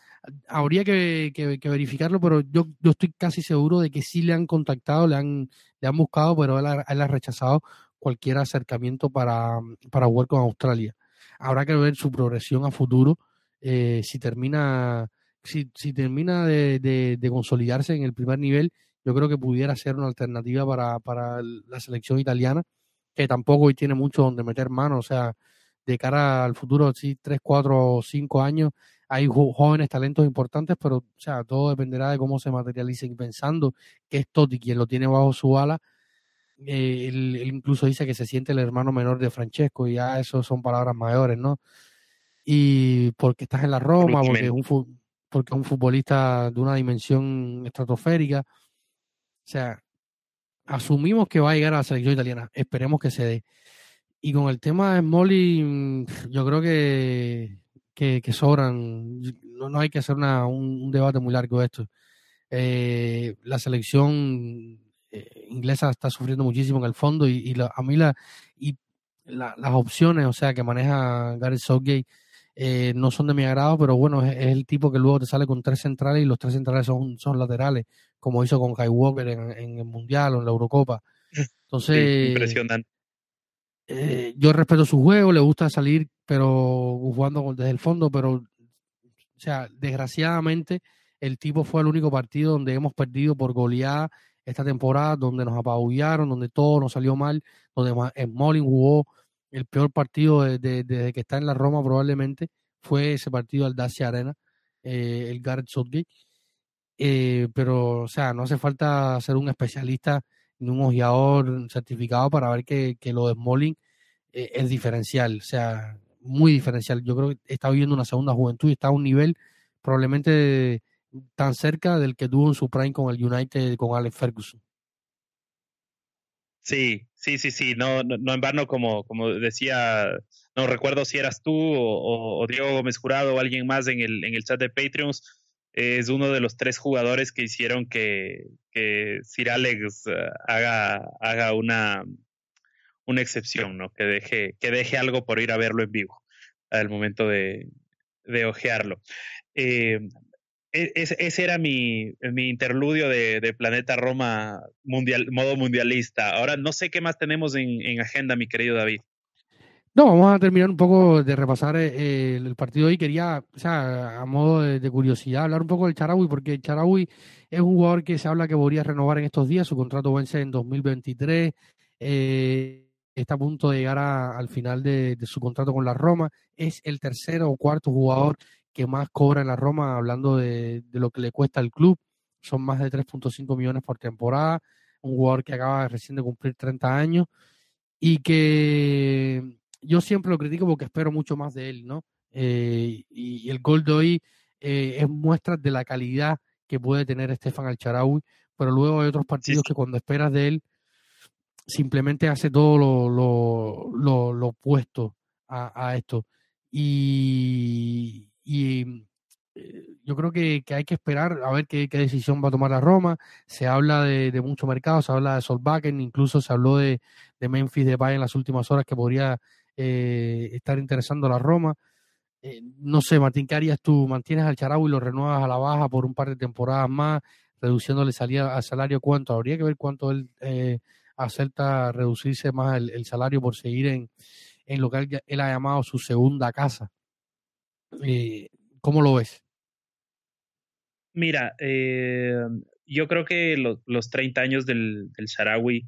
habría que, verificarlo, pero yo, yo estoy casi seguro de que sí le han contactado, le han, le han buscado, pero él ha, rechazado cualquier acercamiento para, para jugar con Australia. Habrá que ver su progresión a futuro, eh, si termina, si, si termina de, de, consolidarse en el primer nivel, yo creo que pudiera ser una alternativa para, para la selección italiana, que tampoco hoy tiene mucho donde meter mano, o sea, de cara al futuro, sí, tres, cuatro o cinco años, hay jóvenes talentos importantes, pero o sea, todo dependerá de cómo se materialicen. Pensando que es Totti quien lo tiene bajo su ala, eh, él, incluso dice que se siente el hermano menor de Francesco, y ya eso son palabras mayores, ¿no? Y porque estás en la Roma, porque es, un, porque es un futbolista de una dimensión estratosférica. O sea, asumimos que va a llegar a la selección italiana, esperemos que se dé. Y con el tema de Molly, mm, yo creo que, que, sobran. No, no, hay que hacer una, un, debate muy largo de esto. Eh, la selección eh, inglesa está sufriendo muchísimo en el fondo y, a mí la, y las opciones, o sea, que maneja Gareth Southgate, eh, no son de mi agrado, pero bueno, es, el tipo que luego te sale con tres centrales y los tres centrales son, son laterales, como hizo con Kai Walker en, el Mundial o en la Eurocopa. Entonces, impresionante eh, yo respeto su juego, le gusta salir, pero jugando desde el fondo, pero, o sea, desgraciadamente el tipo fue el único partido donde hemos perdido por goleada esta temporada, donde nos apabullaron, donde todo nos salió mal, donde Smolin jugó el peor partido desde que está en la Roma probablemente, fue ese partido al Dacia Arena, eh, el Garrett Southgate. Eh, pero, o sea, no hace falta ser un especialista ni un ojeador certificado para ver que, lo de Smalling eh, es diferencial, o sea, muy diferencial. Yo creo que está viviendo una segunda juventud y está a un nivel probablemente tan cerca del que tuvo en su prime con el United, con Alex Ferguson. Sí, sí, sí, sí, no, no, en vano, como, como decía, no recuerdo si eras tú o, o, Diego Gómez Jurado o alguien más en el, en el chat de Patreons, es uno de los tres jugadores que hicieron que, que Sir Alex eh, haga, haga una, una excepción, ¿no? Que deje, que deje algo por ir a verlo en vivo al momento de, de ojearlo. Eh, e, ese, era mi, mi interludio de, Planeta Roma mundial, modo mundialista. Ahora no sé qué más tenemos en, en agenda, mi querido David. No, vamos a terminar un poco de repasar eh, el partido y quería, o sea, a modo de, curiosidad, hablar un poco del Charaui, porque el Charaui es un jugador que se habla que podría renovar en estos días, su contrato vence en 2023, eh, está a punto de llegar al final de, su contrato con la Roma, es el tercero o cuarto jugador que más cobra en la Roma, hablando de, de lo que le cuesta al club, son más de 3.5 millones por temporada, un jugador que acaba recién de cumplir 30 años y que yo siempre lo critico porque espero mucho más de él, ¿no? Eh, y, el gol de hoy eh, es muestra de la calidad que puede tener Estefan Alcharaui, pero luego hay otros partidos que cuando esperas de él simplemente hace todo lo, lo, lo, opuesto a, esto. Y, y eh, yo creo que, hay que esperar a ver qué, decisión va a tomar la Roma. Se habla de, de mucho mercado, se habla de Solbakken, incluso se habló de, de Memphis Depay en las últimas horas que podría eh, estar interesando a la Roma. Eh, no sé, Martín, ¿qué harías tú? ¿Mantienes al Charau y lo renuevas a la baja por un par de temporadas más, reduciéndole salida al salario cuánto? Habría que ver cuánto él eh, acepta reducirse más el, salario por seguir en, en lo que él, ha llamado su segunda casa. ¿Cómo lo ves? Mira, yo creo que los 30 años del, del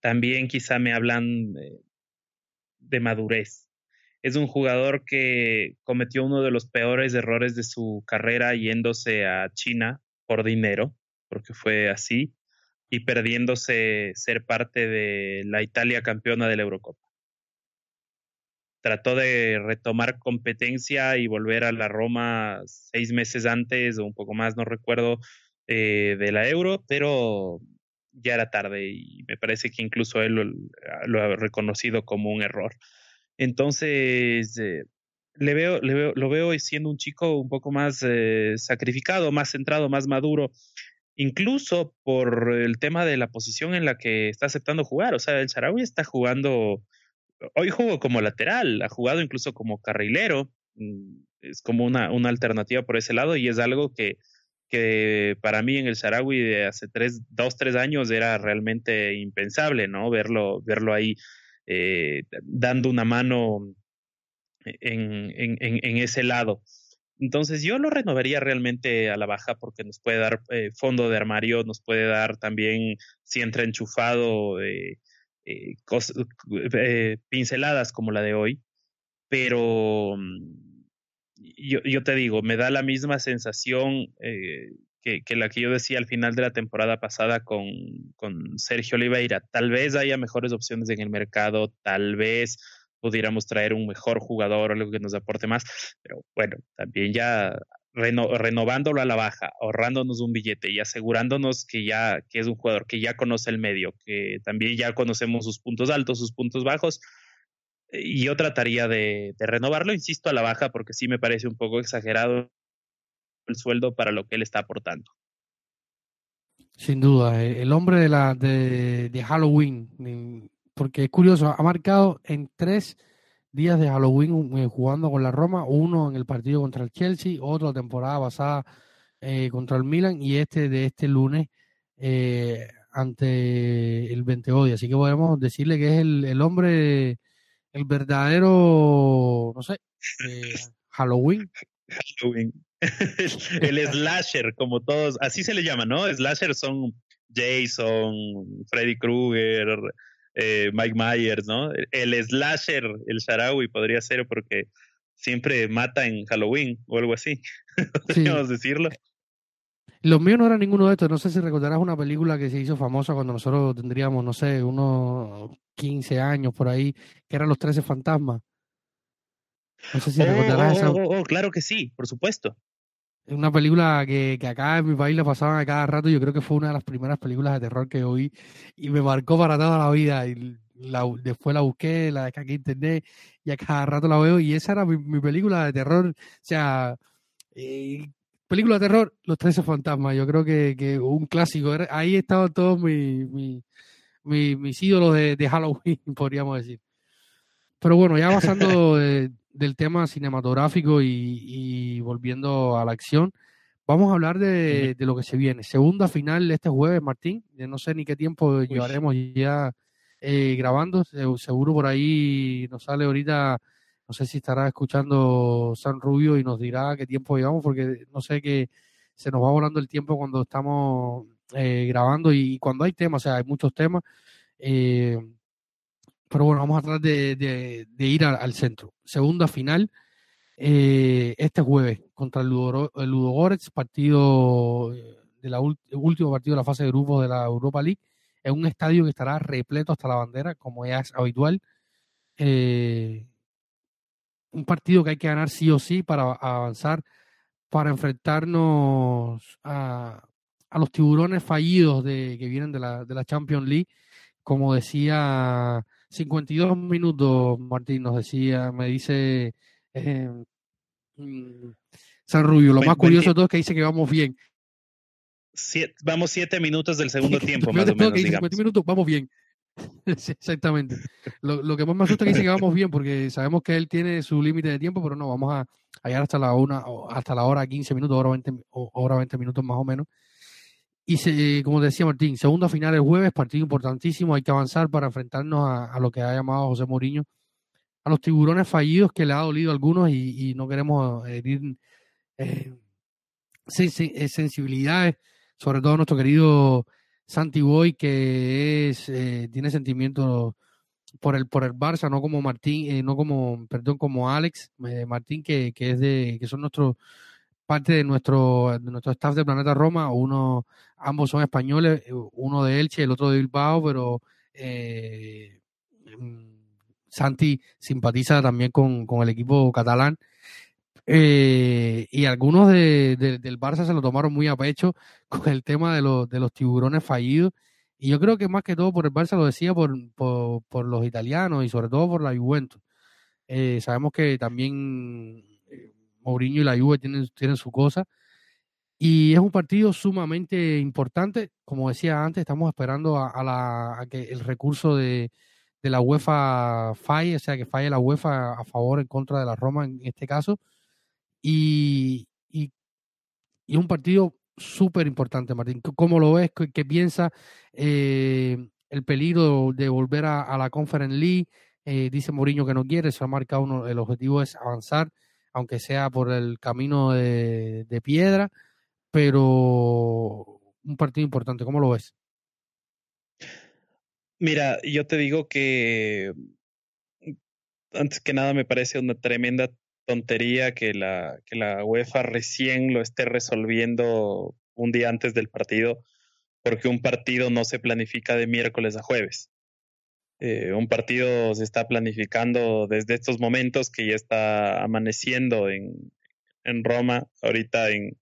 también quizá me hablan de madurez. Es un jugador que cometió uno de los peores errores de su carrera yéndose a China por dinero, porque fue así, y perdiéndose ser parte de la Italia campeona de la Eurocopa. Trató de retomar competencia y volver a la Roma seis meses antes o un poco más, no recuerdo, eh, de la Euro, pero ya era tarde y me parece que incluso él lo, ha reconocido como un error. Entonces, eh, le veo, le veo, lo veo siendo un chico un poco más eh, sacrificado, más centrado, más maduro, incluso por el tema de la posición en la que está aceptando jugar. O sea, el Sarawi está jugando, hoy jugó como lateral, ha jugado incluso como carrilero, mm, es como una, una alternativa por ese lado y es algo que que para mí en el Sarawi de hace tres, dos, tres años era realmente impensable, ¿no? Verlo, verlo ahí eh, dando una mano en, en, en, ese lado. Entonces yo lo renovaría realmente a la baja porque nos puede dar eh, fondo de armario, nos puede dar también, si entra enchufado, eh, pinceladas como la de hoy, pero yo, te digo, me da la misma sensación eh, que, la que yo decía al final de la temporada pasada con, Sergio Oliveira. Tal vez haya mejores opciones en el mercado, tal vez pudiéramos traer un mejor jugador algo que nos aporte más, pero bueno, también ya renovándolo a la baja, ahorrándonos un billete y asegurándonos que ya que es un jugador que ya conoce el medio, que también ya conocemos sus puntos altos, sus puntos bajos, yo trataría de, renovarlo, insisto, a la baja, porque sí me parece un poco exagerado el sueldo para lo que él está aportando. Sin duda, eh, el hombre de, la, de, Halloween, porque es curioso, ha marcado en tres días de Halloween eh, jugando con la Roma, uno en el partido contra el Chelsea, otro temporada pasada eh, contra el Milan y este de este lunes ante el 20 hoy. Así que podemos decirle que es el, el hombre, el verdadero, no sé, eh, Halloween. Halloween. el slasher, como todos, así se le llama, ¿no? Slasher son Jason, Freddy Krueger, eh, Mike Myers, ¿no? El slasher, el Sharawi podría ser porque siempre mata en Halloween o algo así, podríamos decirlo. Los míos no eran ninguno de estos. No sé si recordarás una película que se hizo famosa cuando nosotros tendríamos, no sé, unos 15 años por ahí, que eran Los Trece Fantasmas. No sé si recordarás oh, esa. Oh, oh, claro que sí, por supuesto. Es una película que, que, acá en mi país la pasaban a cada rato. Yo creo que fue una de las primeras películas de terror que oí y me marcó para toda la vida. Y la, después la busqué, la aquí en internet y a cada rato la veo. Y esa era mi, película de terror. O sea, eh, película de terror, Los Trece Fantasmas. Yo creo que, que un clásico. Ahí estaban todos mis, mis, mis, ídolos de, de, Halloween, podríamos decir. Pero bueno, ya pasando del tema cinematográfico y, volviendo a la acción, vamos a hablar de, de, lo que se viene. Segunda final este jueves, Martín. No sé ni qué tiempo llevaremos ya eh, grabando. Seguro por ahí nos sale ahorita no sé si estará escuchando San Rubio y nos dirá qué tiempo llevamos, porque no sé que se nos va volando el tiempo cuando estamos eh, grabando y cuando hay temas, o sea, hay muchos temas. Eh, pero bueno, vamos a tratar de, ir al centro. Segunda final eh, este jueves contra el, Ludo, el partido de la último partido de la fase de grupos de la Europa League, en un estadio que estará repleto hasta la bandera, como es habitual. Eh, un partido que hay que ganar sí o sí para avanzar, para enfrentarnos a, a los tiburones fallidos de, que vienen de la, de la Champions League. Como decía, 52 minutos, Martín nos decía, me dice eh, mm, San Rubio. Lo más curioso de todo es que dice que vamos bien. vamos siete minutos del segundo tiempo, más o menos. Que 50 minutos, vamos bien. exactamente. Lo, lo, que más me asusta es que dice que vamos bien, porque sabemos que él tiene su límite de tiempo, pero no, vamos a, llegar hasta la una, hasta la hora 15 minutos, hora 20, hora 20 minutos más o menos. Y como decía Martín, segunda final el jueves, partido importantísimo, hay que avanzar para enfrentarnos a, lo que ha llamado José Mourinho, a los tiburones fallidos que le ha dolido a algunos y, no queremos herir eh, sensibilidades, sobre todo nuestro querido Santi Boy, que es, eh, tiene sentimientos por el, por el Barça, no como Martín, eh, no como, perdón, como Alex eh, Martín, que, que es de, que son nuestro, parte de nuestro, de nuestro staff de Planeta Roma, uno, ambos son españoles, uno de Elche, el otro de Bilbao, pero mm, Santi simpatiza también con, con el equipo catalán eh, y algunos de, del Barça se lo tomaron muy a pecho con el tema de, los, de los tiburones fallidos. Y yo creo que más que todo por el Barça lo decía por, por, los italianos y sobre todo por la Juventus. Eh, sabemos que también eh, Mourinho y la Juve tienen, tienen su cosa. Y es un partido sumamente importante. Como decía antes, estamos esperando a, la, a que el recurso de, de la UEFA falle, o sea, que falle la UEFA a favor en contra de la Roma en este caso y, y, un partido súper importante, Martín. ¿Cómo lo ves? ¿Qué, piensa eh, el peligro de volver a, la Conference League? Eh, dice Mourinho que no quiere, se ha marcado uno, el objetivo es avanzar, aunque sea por el camino de, de piedra, pero un partido importante, ¿cómo lo ves? Mira, yo te digo que antes que nada me parece una tremenda tontería que la, que la UEFA recién lo esté resolviendo un día antes del partido, porque un partido no se planifica de miércoles a jueves. Eh, un partido se está planificando desde estos momentos que ya está amaneciendo en, en Roma. Ahorita, en,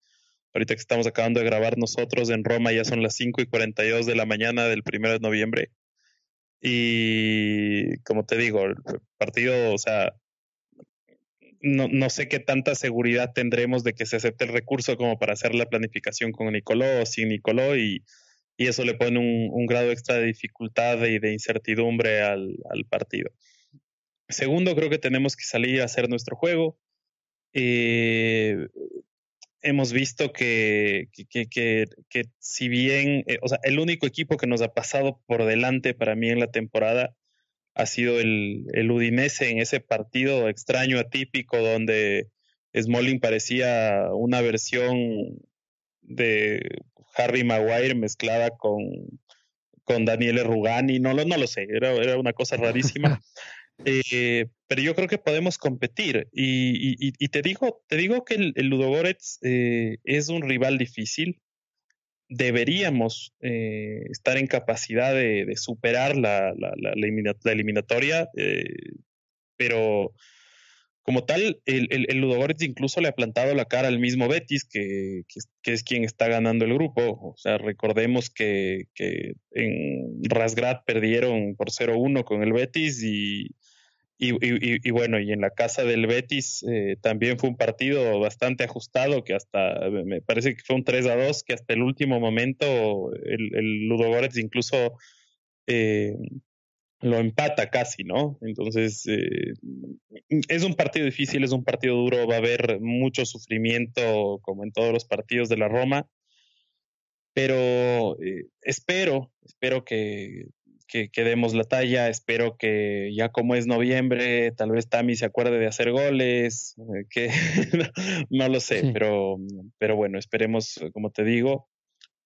ahorita que estamos acabando de grabar nosotros en Roma ya son las 5 y 42 de la mañana del 1 de noviembre. Y como te digo, el partido, o sea, no, no, sé qué tanta seguridad tendremos de que se acepte el recurso como para hacer la planificación con Nicoló o sin Nicoló y, y eso le pone un, grado extra de dificultad y de incertidumbre al, al, partido. Segundo, creo que tenemos que salir a hacer nuestro juego. Eh, hemos visto que, que, que, que si bien, eh, o sea, el único equipo que nos ha pasado por delante para mí en la temporada ha sido el, el Udinese en ese partido extraño, atípico, donde Smalling parecía una versión de Harry Maguire mezclada con, con Daniele Rugani, no, no lo sé, era, era una cosa rarísima. Eh, pero yo creo que podemos competir. Y, y, te digo, te digo que el, el Ludogorets eh, es un rival difícil. Deberíamos eh, estar en capacidad de, superar la, la, la, eliminatoria, pero como tal, el, el, el, incluso le ha plantado la cara al mismo Betis, que, que, que es quien está ganando el grupo. O sea, recordemos que, que en Rasgrad perdieron por 0-1 con el Betis y, y, bueno, y en la casa del Betis eh, también fue un partido bastante ajustado, que hasta, me parece que fue un 3 a 2, que hasta el último momento el, el Ludogorets incluso eh, lo empata casi, ¿no? Entonces, eh, es un partido difícil, es un partido duro, va a haber mucho sufrimiento como en todos los partidos de la Roma, pero eh, espero, espero que, que, que, demos la talla, espero que ya como es noviembre, tal vez Tami se acuerde de hacer goles, eh, que no, lo sé, sí. pero, pero bueno, esperemos, como te digo,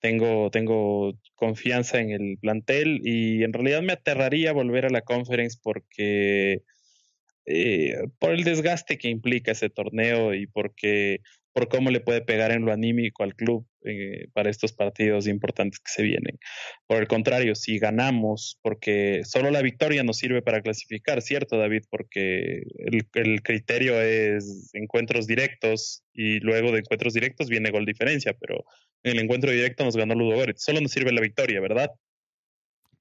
tengo, tengo confianza en el plantel y en realidad me aterraría volver a la conference porque eh, por el desgaste que implica ese torneo y porque por cómo le puede pegar en lo anímico al club eh, para estos partidos importantes que se vienen. Por el contrario, si ganamos, porque solo la victoria nos sirve para clasificar, ¿cierto, David? Porque el, criterio es encuentros directos y luego de encuentros directos viene gol diferencia, pero en el encuentro directo nos ganó Ludo Goretz. Solo nos sirve la victoria, ¿verdad?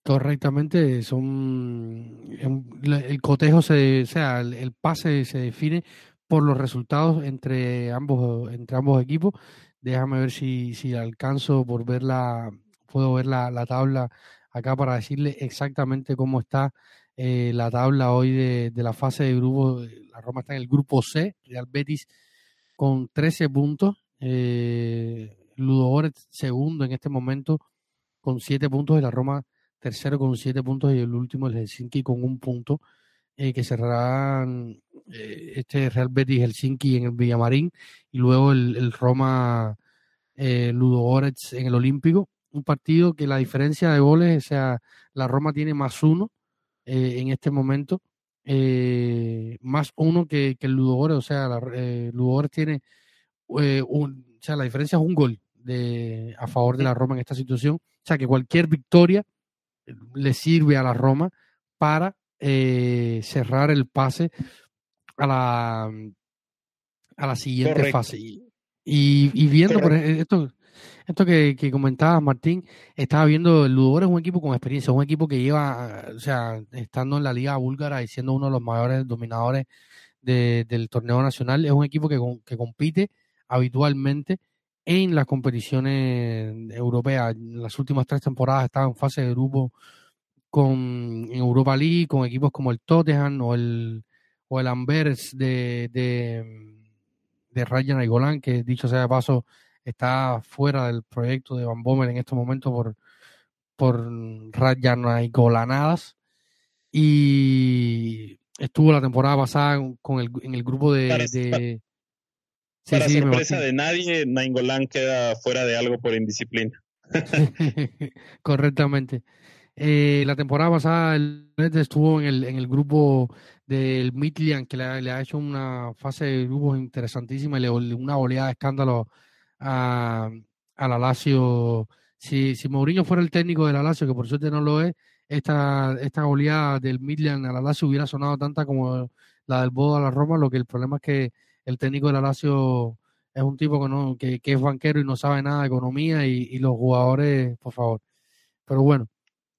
Correctamente, son el cotejo se, o sea, el, pase se define por los resultados entre ambos, entre ambos equipos. Déjame ver si, si alcanzo por ver la, puedo ver la, la tabla acá para decirle exactamente cómo está eh, la tabla hoy de, de, la fase de grupo. La Roma está en el grupo C, Real Betis con 13 puntos. Eh, segundo en este momento con 7 puntos y la Roma tercero con 7 puntos y el último el Helsinki con un punto eh, que cerrarán eh, este Real Betis Helsinki en el Villamarín y luego el, el Roma eh, Ludogorets en el Olímpico. Un partido que la diferencia de goles, o sea, la Roma tiene más uno eh, en este momento, eh, más uno que, que el Ludogorets, o sea, la, eh, Ludogorets tiene un, o sea, la diferencia es un gol de, a favor de la Roma en esta situación. O sea, que cualquier victoria le sirve a la Roma para eh, cerrar el pase a la, a la siguiente Correcto. fase. Y, y, viendo por esto, esto que, que comentaba Martín, estaba viendo el Ludogorets es un equipo con experiencia, un equipo que lleva, o sea, estando en la liga búlgara y siendo uno de los mayores dominadores de, del torneo nacional, es un equipo que, que compite habitualmente en las competiciones europeas. Las últimas tres temporadas estaba en fase de grupo con en Europa League con equipos como el Tottenham o el o el Ambers de, de, de Rayan Aigolán, que dicho sea de paso está fuera del proyecto de Van Bommel en estos momentos por, por Rayan Aigolanadas y estuvo la temporada pasada con el, en el grupo de sí, para sí, sorpresa de nadie, Nainggolan queda fuera de algo por indisciplina. Correctamente. Eh, la temporada pasada el estuvo en el, en el grupo del Midland, que le, le, ha hecho una fase de grupos interesantísima y le, una oleada de escándalo a, a la Lazio. Si, si Mourinho fuera el técnico de la Lazio, que por suerte no lo es, esta, esta oleada del Midland a la Lazio hubiera sonado tanta como la del Bodo a la Roma, lo que el problema es que el técnico de la Lazio es un tipo que, no, que, es banquero y no sabe nada de economía y, los jugadores, por favor. Pero bueno,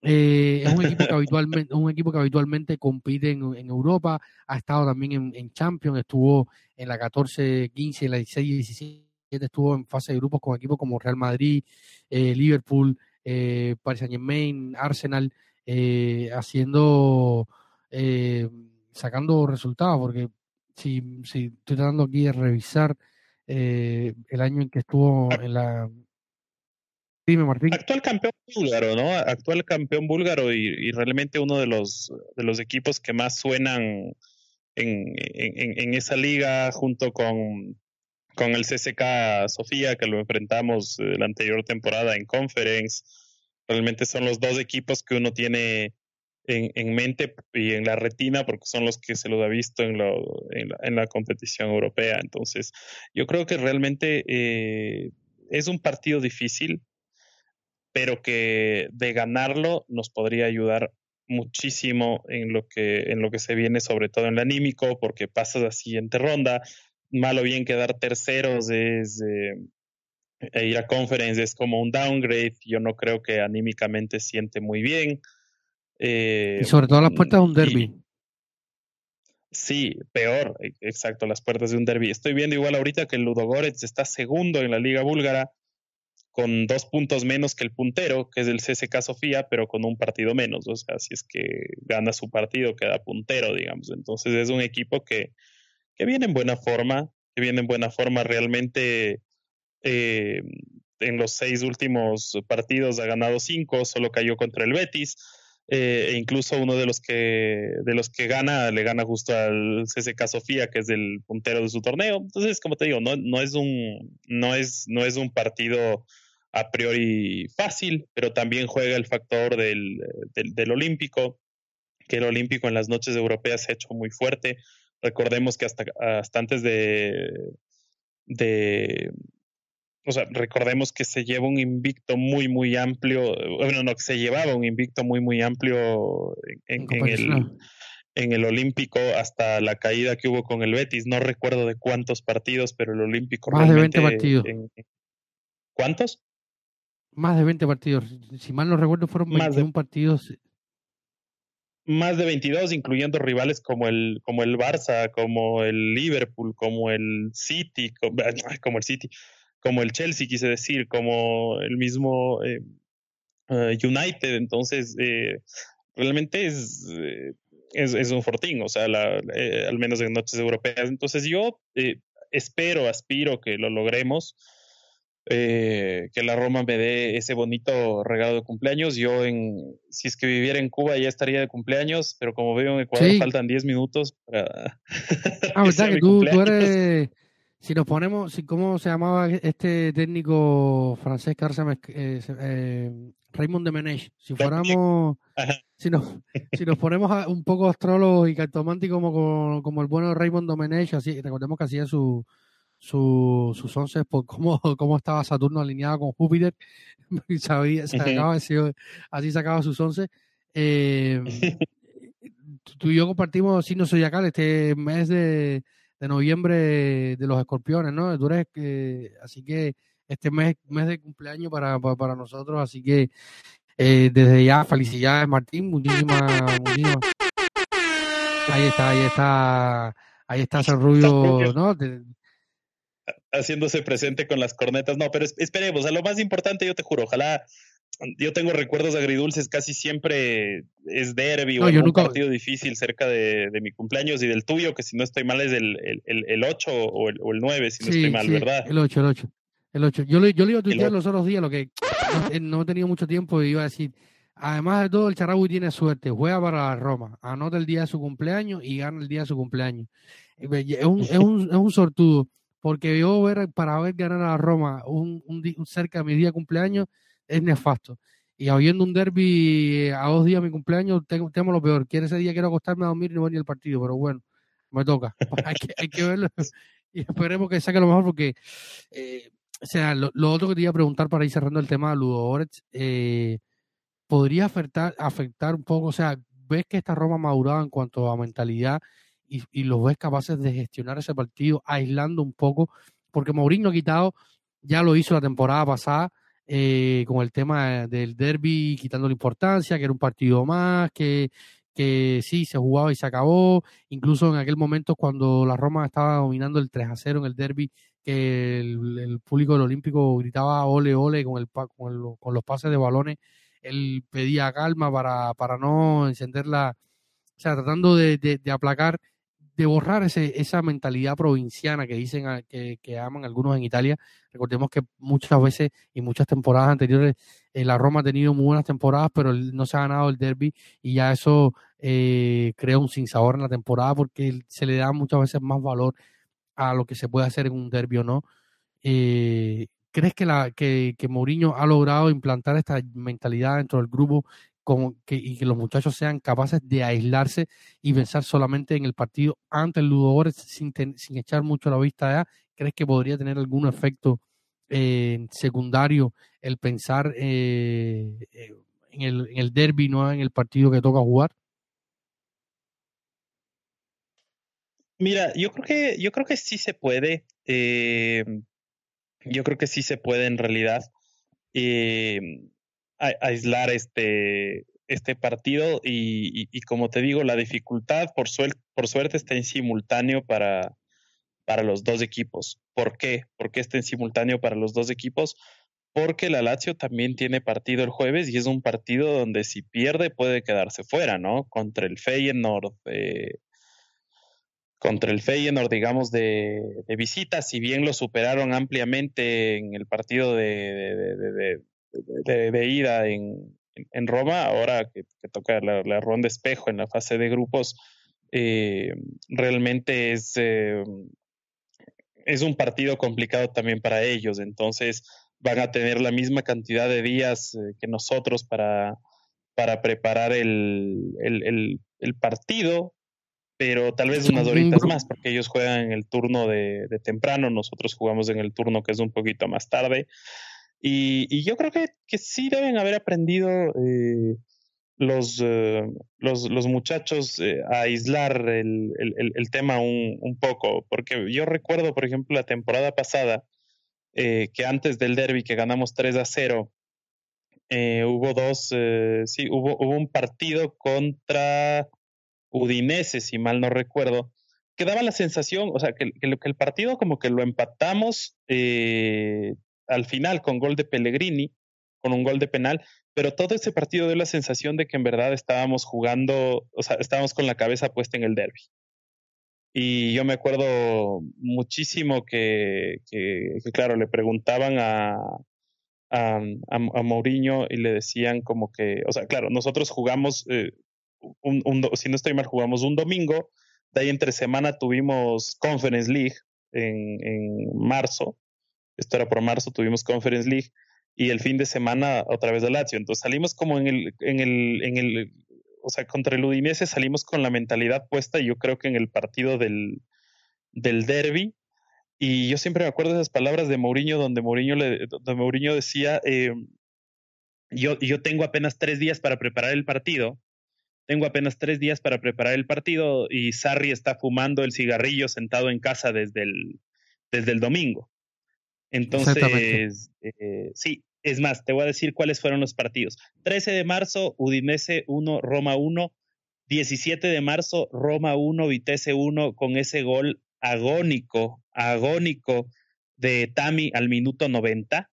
eh, es un equipo que habitualmente, un equipo que habitualmente compite en, en Europa, ha estado también en, Champions, estuvo en la 14, 15, en la 16, 17, estuvo en fase de grupos con equipos como Real Madrid, eh, Liverpool, eh, Paris Saint Germain, Arsenal, eh, haciendo, sacando resultados, porque si, si estoy tratando aquí de revisar eh, el año en que estuvo en la... Dime, Martín. Actual campeón búlgaro, ¿no? Actual campeón búlgaro y, realmente uno de los, de los equipos que más suenan en, en, en esa liga junto con, con el CSK Sofía, que lo enfrentamos eh, la anterior temporada en Conference. Realmente son los dos equipos que uno tiene en, mente y en la retina porque son los que se los ha visto en, lo, la, competición europea. Entonces, yo creo que realmente eh, es un partido difícil, pero que de ganarlo nos podría ayudar muchísimo en lo que en lo que se viene sobre todo en el anímico porque pasas la siguiente ronda. Malo bien quedar terceros es eh, e ir a conference es como un downgrade. Yo no creo que anímicamente siente muy bien y sobre todo las puertas de un derby. sí, peor, e, exacto, las puertas de un derby. Estoy viendo igual ahorita que el Ludogorets está segundo en la liga búlgara con dos puntos menos que el puntero, que es el CSK Sofía, pero con un partido menos. O sea, si es que gana su partido, queda puntero, digamos. Entonces es un equipo que, que viene en buena forma, que viene en buena forma realmente. Eh, en los seis últimos partidos ha ganado cinco, solo cayó contra el Betis e incluso uno de los que de los que gana le gana justo al CSK Sofía que es el puntero de su torneo. Entonces como te digo no, no es un no es no es un partido a priori fácil pero también juega el factor del, del, olímpico que el olímpico en las noches europeas se ha hecho muy fuerte. Recordemos que hasta hasta antes de de, o sea, recordemos que se lleva un invicto muy, muy amplio, bueno, no, que se llevaba un invicto muy, muy amplio en, el, en el Olímpico hasta la caída que hubo con el Betis. No recuerdo de cuántos partidos, pero el Olímpico. Más de 20 partidos. ¿Cuántos? Más de 20 partidos. Si mal no recuerdo, fueron 21 partidos. Más de 22, incluyendo rivales como el, como el Barça, como el Liverpool, como el City, como el City como el Chelsea, quise decir, como el mismo eh, eh, United. Entonces, eh, realmente es, es, es, un fortín, o sea, la, al menos en noches europeas. Entonces, yo espero, aspiro que lo logremos. que la Roma me dé ese bonito regalo de cumpleaños. Yo, en, si es que viviera en Cuba, ya estaría de cumpleaños, pero como veo en Ecuador, faltan 10 minutos para. Ah, verdad que tú, tú, eres, si nos ponemos, si, ¿cómo se llamaba este técnico francés que eh, eh, Raymond de Menech? Si fuéramos, si nos, si nos ponemos un poco astrólogos y cartománticos como, como el bueno Raymond Domenech, así, recordemos que hacía su, su, sus once por cómo, cómo estaba Saturno alineado con Júpiter, y sabía, sacaba, así, sacaba sus once. Eh, tú y yo compartimos signos zodiacales este mes de de noviembre de los escorpiones, ¿no? Tú eres, que así que este mes, mes de cumpleaños para, para, nosotros, así que eh, desde ya, felicidades Martín, muchísimas, muchísimas. Ahí está, ahí está, ahí está San Rubio, ¿no? Haciéndose presente con las cornetas, no, pero esperemos, a lo más importante yo te juro, ojalá yo tengo recuerdos agridulces, casi siempre es derby o un partido difícil cerca de, mi cumpleaños y del tuyo, que si no estoy mal es el, el, el, 8 o el, o el 9, si no estoy mal, ¿verdad? El 8, el 8. El 8. Yo, le, yo le iba a tuitear los otros días, lo que no, he tenido mucho tiempo, y iba a decir, además de todo, el Charagui tiene suerte, juega para la Roma, anota el día de su cumpleaños y gana el día de su cumpleaños. Es un, es un, es un sortudo, porque yo ver, para ver ganar a la Roma un, un cerca de mi día de cumpleaños, es nefasto. Y habiendo un derby a dos días de mi cumpleaños, tengo, lo peor. Quiere ese día quiero acostarme a dormir y no ver ni el partido, pero bueno, me toca. hay, que, hay que verlo y esperemos que saque lo mejor porque, eh, o sea, lo, otro que te iba a preguntar para ir cerrando el tema de Ludo eh, ¿podría afectar, afectar un poco? O sea, ¿ves que esta Roma madurada en cuanto a mentalidad y, y los ves capaces de gestionar ese partido aislando un poco? Porque Mourinho ha quitado, ya lo hizo la temporada pasada, eh, con el tema del derby, quitando la importancia, que era un partido más, que, que sí, se jugaba y se acabó. Incluso en aquel momento cuando la Roma estaba dominando el 3 a 0 en el derby, que el, público del Olímpico gritaba ole, ole con, el, con, con los pases de balones, él pedía calma para, para no encender la... O sea, tratando de, de, aplacar de borrar ese, esa mentalidad provinciana que dicen que, que, aman algunos en Italia. Recordemos que muchas veces y muchas temporadas anteriores eh, la Roma ha tenido muy buenas temporadas, pero no se ha ganado el derby y ya eso eh, crea un sinsabor en la temporada porque se le da muchas veces más valor a lo que se puede hacer en un derby o no. Eh, ¿Crees que, la, que, que Mourinho ha logrado implantar esta mentalidad dentro del grupo que, y que los muchachos sean capaces de aislarse y pensar solamente en el partido ante el Ludogorets sin, echar mucho la vista allá? ¿Crees que podría tener algún efecto eh, secundario el pensar eh, eh, en, el, en el derby, no en el partido que toca jugar? Mira, yo creo que, yo creo que sí se puede. yo creo que sí se puede en realidad aislar este, este partido y, y, como te digo, la dificultad por, por suerte está en simultáneo para, para los dos equipos. ¿Por qué? ¿Por qué está en simultáneo para los dos equipos? Porque la Lazio también tiene partido el jueves y es un partido donde si pierde puede quedarse fuera, ¿no? Contra el Feyenoord, eh, contra el Feyenoord, digamos, de, de, visita, si bien lo superaron ampliamente en el partido de, ida en, en, Roma, ahora que, toca la, la, ronda espejo en la fase de grupos, eh, realmente es, eh, es un partido complicado también para ellos, entonces van a tener la misma cantidad de días eh, que nosotros para, para preparar el, el, el, partido, pero tal vez unas horitas más, porque ellos juegan en el turno de, de, temprano, nosotros jugamos en el turno que es un poquito más tarde. Y, yo creo que, que, sí deben haber aprendido eh, los, eh, los, muchachos eh, a aislar el, el, tema un, poco, porque yo recuerdo, por ejemplo, la temporada pasada, que antes del derby que ganamos 3 a 0, hubo dos, sí, hubo, hubo un partido contra Udinese, si mal no recuerdo, que daba la sensación, o sea, que, que, el partido como que lo empatamos eh, al final con gol de Pellegrini, con un gol de penal, pero todo ese partido dio la sensación de que en verdad estábamos jugando, o sea, estábamos con la cabeza puesta en el derby. Y yo me acuerdo muchísimo que, claro, le preguntaban a, a, a, Mourinho y le decían como que, o sea, claro, nosotros jugamos, eh, un, si no estoy mal, jugamos un domingo, de ahí entre semana tuvimos Conference League en, en marzo, esto era por marzo, tuvimos Conference League y el fin de semana otra vez de Lazio. Entonces salimos como en el, en el, en el, o sea, contra el Udinese salimos con la mentalidad puesta, yo creo que en el partido del, del derby. Y yo siempre me acuerdo de esas palabras de Mourinho, donde Mourinho, le, donde Mourinho decía, eh, yo, yo tengo apenas tres días para preparar el partido, tengo apenas tres días para preparar el partido y Sarri está fumando el cigarrillo sentado en casa desde el, desde el domingo. Entonces, eh, sí, es más, te voy a decir cuáles fueron los partidos. 13 de marzo, Udinese 1, Roma 1. 17 de marzo, Roma 1, Vitesse 1, con ese gol agónico, agónico de Tami al minuto 90.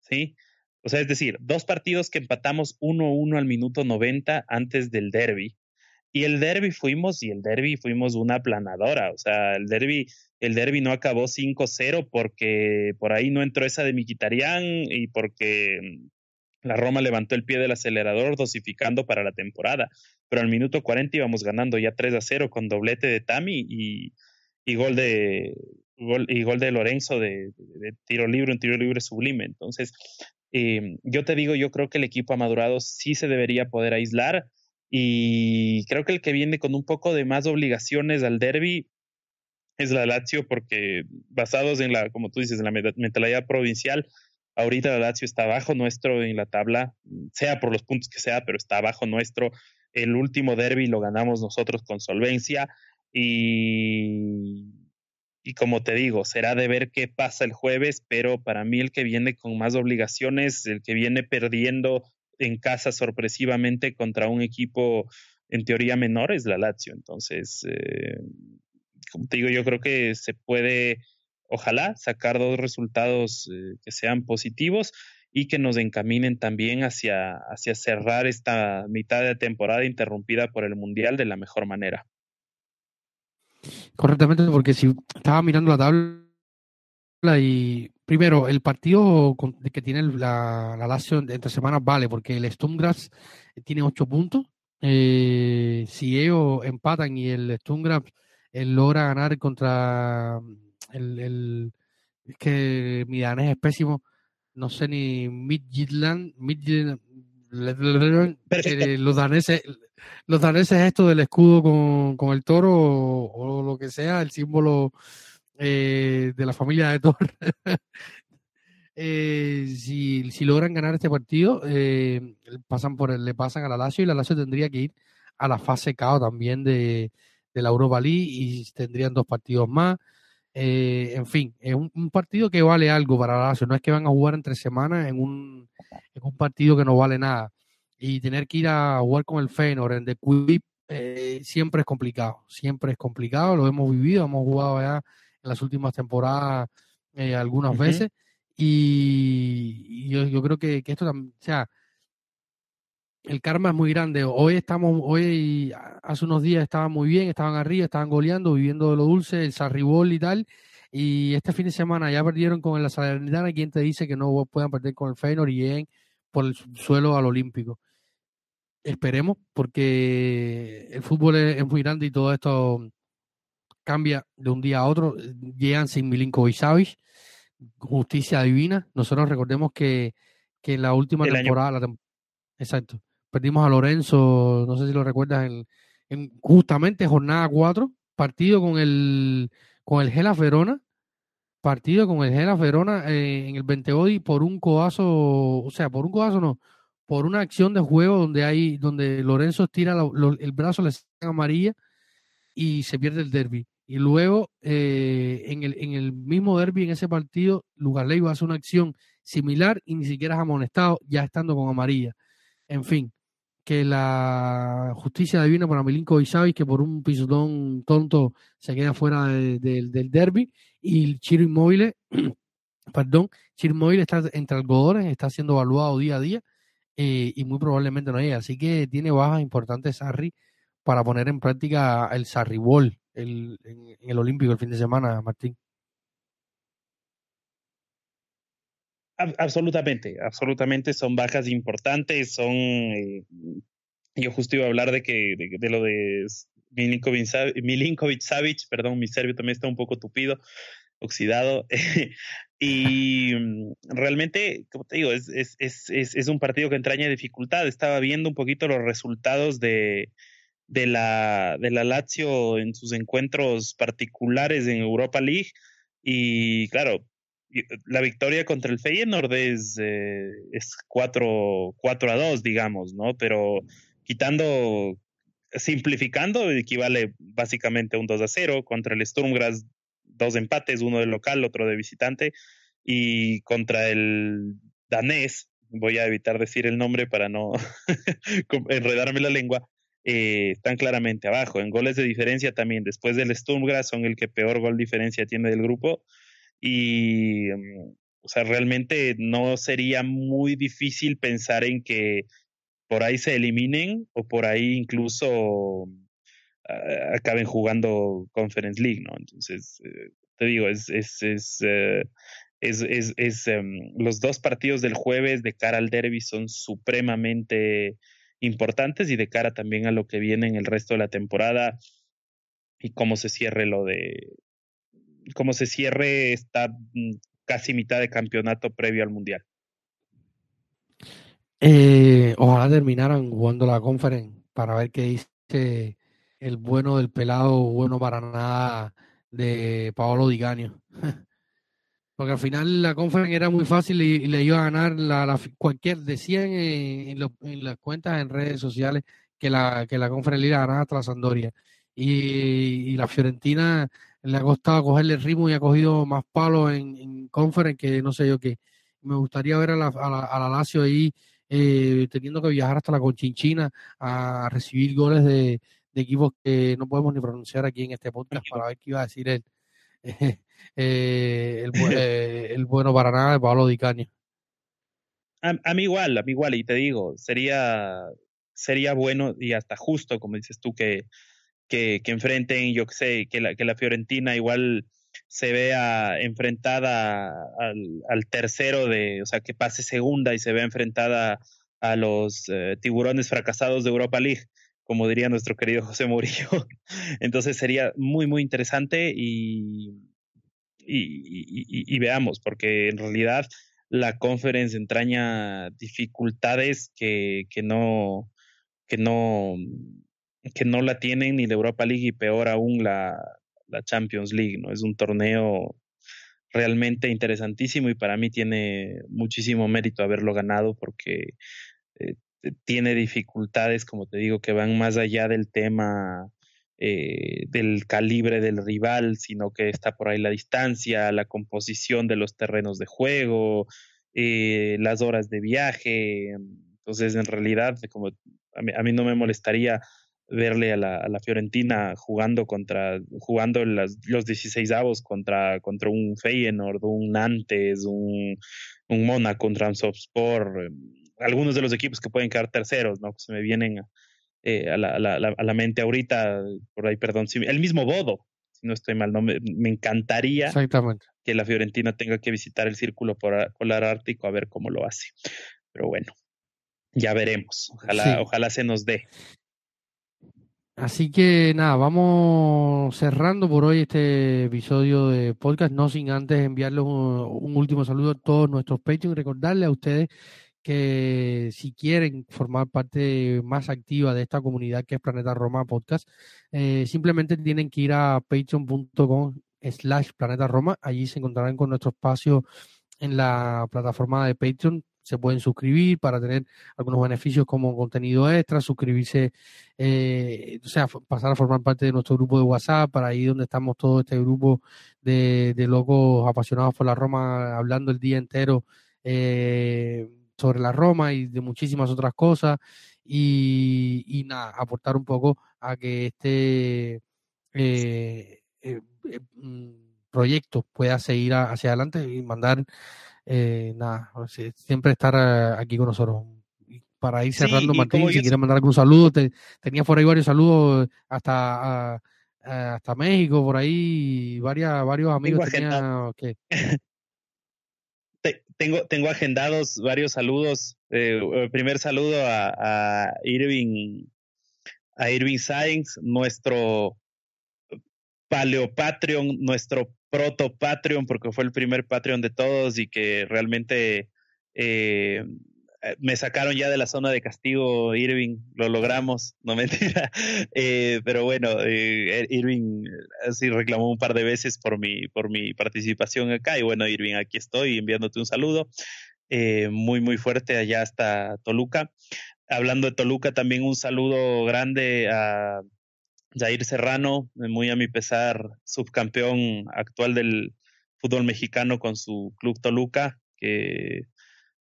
¿Sí? O sea, es decir, dos partidos que empatamos 1-1 al minuto 90 antes del derby. Y el derby fuimos, y el derby fuimos una aplanadora. O sea, el derby el derby no acabó 5-0 porque por ahí no entró esa de Miquitarián y porque mm, la Roma levantó el pie del acelerador dosificando para la temporada. Pero al minuto 40 íbamos ganando ya 3 0 con doblete de Tami y, gol de gol, y gol de Lorenzo de, tiro libre, un tiro libre sublime. Entonces, eh, yo te digo, yo creo que el equipo ha madurado, sí se debería poder aislar y creo que el que viene con un poco de más obligaciones al derby es la Lazio porque basados en la, como tú dices, en la mentalidad provincial, ahorita la Lazio está abajo nuestro en la tabla, sea por los puntos que sea, pero está abajo nuestro. El último derby lo ganamos nosotros con solvencia y, y como te digo, será de ver qué pasa el jueves, pero para mí el que viene con más obligaciones, el que viene perdiendo en casa sorpresivamente contra un equipo en teoría menor es la Lazio. Entonces, eh, como te digo, yo creo que se puede, ojalá, sacar dos resultados eh, que sean positivos y que nos encaminen también hacia, hacia cerrar esta mitad de temporada interrumpida por el Mundial de la mejor manera. Correctamente, porque si estaba mirando la tabla y primero el partido que tiene la, la Lazio entre semanas vale, porque el Sturmgras tiene ocho puntos. Eh, si ellos empatan y el Sturmgras logra ganar contra el, el es que mi danés es pésimo, no sé ni Midtjylland, Midtjylland eh, los daneses, los daneses esto del escudo con, con el toro o, lo que sea, el símbolo eh, de la familia de Thor. eh, si, si, logran ganar este partido, eh, pasan por le pasan a la Lazio y la Lazio tendría que ir a la fase KO también de, de la Europa League y tendrían dos partidos más. Eh, en fin, es un, partido que vale algo para la Lazio. No es que van a jugar entre semanas en un, en un partido que no vale nada. Y tener que ir a jugar con el Feyenoord en The Quip eh, siempre es complicado. Siempre es complicado. Lo hemos vivido, hemos jugado ya en las últimas temporadas eh, algunas veces. Y, yo, yo, creo que, que esto también, o sea, el karma es muy grande. Hoy estamos, hoy hace unos días estaban muy bien, estaban arriba, estaban goleando, viviendo de lo dulce, el sarribol y tal. Y este fin de semana ya perdieron con el Salernitana. ¿Quién te dice que no puedan perder con el Feyenoord y lleguen por el suelo al Olímpico? Esperemos, porque el fútbol es, muy grande y todo esto cambia de un día a otro. Llegan sin Milinkovic Savic, justicia divina. Nosotros recordemos que, que en la última temporada, exacto, Perdimos a Lorenzo, no sé si lo recuerdas, en, justamente jornada 4, partido con el, con el Gela Verona, partido con el Gela Verona eh, en el 20 por un codazo, o sea, por un codazo no, por una acción de juego donde hay, donde Lorenzo tira el brazo, le saca amarilla y se pierde el derby. Y luego, eh, en, el, en el mismo derby, en ese partido, Lugarley hace una acción similar y ni siquiera es amonestado, ya estando con amarilla. En fin, que la justicia divina para Milinko Savic, que por un pisotón tonto se queda fuera del derby, y Chiro Inmóvil, perdón, Chiro Inmóvil está entre algodones, está siendo evaluado día a día eh, y muy probablemente no llega. Así que tiene bajas importantes Sarri para poner en práctica el Sarribol el, en, el Olímpico el fin de semana, Martín. Absolutamente, absolutamente son bajas importantes, son... Eh, yo justo iba a hablar de que de, lo de Milinkovic, Savic, perdón, mi serbio también está un poco tupido, oxidado. y mm, realmente, como te digo, es, es, es, es, un partido que entraña dificultad. Estaba viendo un poquito los resultados de, de, la, de la Lazio en sus encuentros particulares en Europa League. Y claro, la victoria contra el Feyenoord es, eh, es 4, 4 a 2, digamos, ¿no? Pero quitando, simplificando, equivale básicamente a un 2 a 0 contra el Sturmgras, dos empates, uno de local, otro de visitante, y contra el danés, voy a evitar decir el nombre para no enredarme la lengua, eh, están claramente abajo. En goles de diferencia también, después del Sturmgras, son el que peor gol diferencia tiene del grupo y, mm, o sea, realmente no sería muy difícil pensar en que por ahí se eliminen o por ahí incluso ah, acaben jugando Conference League, ¿no? Entonces, eh, te digo, es, es, es, eh, es em, los dos partidos del jueves de cara al derby son supremamente importantes y de cara también a lo que viene en el resto de la temporada y cómo se cierre lo de cómo se cierre esta mm, casi mitad de campeonato previo al Mundial. Eh, ojalá terminaran jugando la conference para ver qué dice el bueno del pelado, bueno para nada de Paolo Diganio. Porque al final la conference era muy fácil y, le iba a ganar la, cualquier, decían en, las cuentas en redes sociales que la, que la conference le iba a ganar hasta la Sandoria. y la Fiorentina le ha costado cogerle el ritmo y ha cogido más palos en, en conference que no sé yo qué. Me gustaría ver a la, a la, Lazio ahí eh, teniendo que viajar hasta la Conchinchina a recibir goles de, equipos que no podemos ni pronunciar aquí en este podcast para ver qué iba a decir él. eh, el, bueno para nada de Pablo Di A, a, mí igual, a mí igual, y te digo, sería, sería bueno y hasta justo, como dices tú, que que, que enfrenten, yo que sé, que la, que la Fiorentina igual se vea enfrentada al, al, tercero de, o sea, que pase segunda y se vea enfrentada a los eh, tiburones fracasados de Europa League, como diría nuestro querido José Murillo. Entonces sería muy, muy interesante y, y, y, veamos, porque en realidad la conference entraña dificultades que, que no que no que no la tienen ni la Europa League y peor aún la, la Champions League, ¿no? Es un torneo realmente interesantísimo y para mí tiene muchísimo mérito haberlo ganado porque eh, tiene dificultades, como te digo, que van más allá del tema eh, del calibre del rival, sino que está por ahí la distancia, la composición de los terrenos de juego, eh, las horas de viaje. Entonces, en realidad, como a mí, a no me molestaría verle a la, Fiorentina jugando contra jugando las, los 16 avos contra contra un Feyenoord, un Nantes, un, un Mónaco, un Softsport, em, algunos de los equipos que pueden quedar terceros, ¿no? Que se me vienen a, eh, a, la, a, la, a, la, mente ahorita, por ahí, perdón, el mismo Bodo, si no estoy mal, no me, me encantaría que la Fiorentina tenga que visitar el Círculo Polar Ártico a ver cómo lo hace. Pero bueno, ya veremos. Ojalá, sí. ojalá se nos dé. Así que nada, vamos cerrando por hoy este episodio de podcast, no sin antes enviarles un, un último saludo a todos nuestros Patreon y recordarles a ustedes que si quieren formar parte más activa de esta comunidad que es Planeta Roma Podcast, eh, simplemente tienen que ir a patreon.com slash Planeta Roma, allí se encontrarán con nuestro espacio en la plataforma de Patreon. Se pueden suscribir para tener algunos beneficios como contenido extra, suscribirse, eh, o sea, pasar a formar parte de nuestro grupo de WhatsApp, para ahí donde estamos todo este grupo de, de locos apasionados por la Roma, hablando el día entero eh, sobre la Roma y de muchísimas otras cosas, y, y nada, aportar un poco a que este eh, eh, eh proyecto pueda seguir hacia adelante y mandar eh, nada, siempre estar eh, aquí con nosotros. Para ir cerrando, sí, Martín, si quieres mandar algún saludo, te, tenía por ahí varios saludos hasta, a, a, hasta México, por ahí, varias, varios amigos tenía, que... tengo, tengo agendados varios saludos. Eh, el primer saludo a, Irving, a Irving Sainz, nuestro Paleo Patreon, nuestro proto Patreon, porque fue el primer Patreon de todos y que realmente eh, me sacaron ya de la zona de castigo, Irving, lo logramos, no mentira. Eh, pero bueno, eh, Irving sí reclamó un par de veces por mi, por mi participación acá. Y bueno, Irving, aquí estoy enviándote un saludo eh, muy, muy fuerte allá hasta Toluca. Hablando de Toluca, también un saludo grande a Jair Serrano, muy a mi pesar, subcampeón actual del fútbol mexicano con su club Toluca, que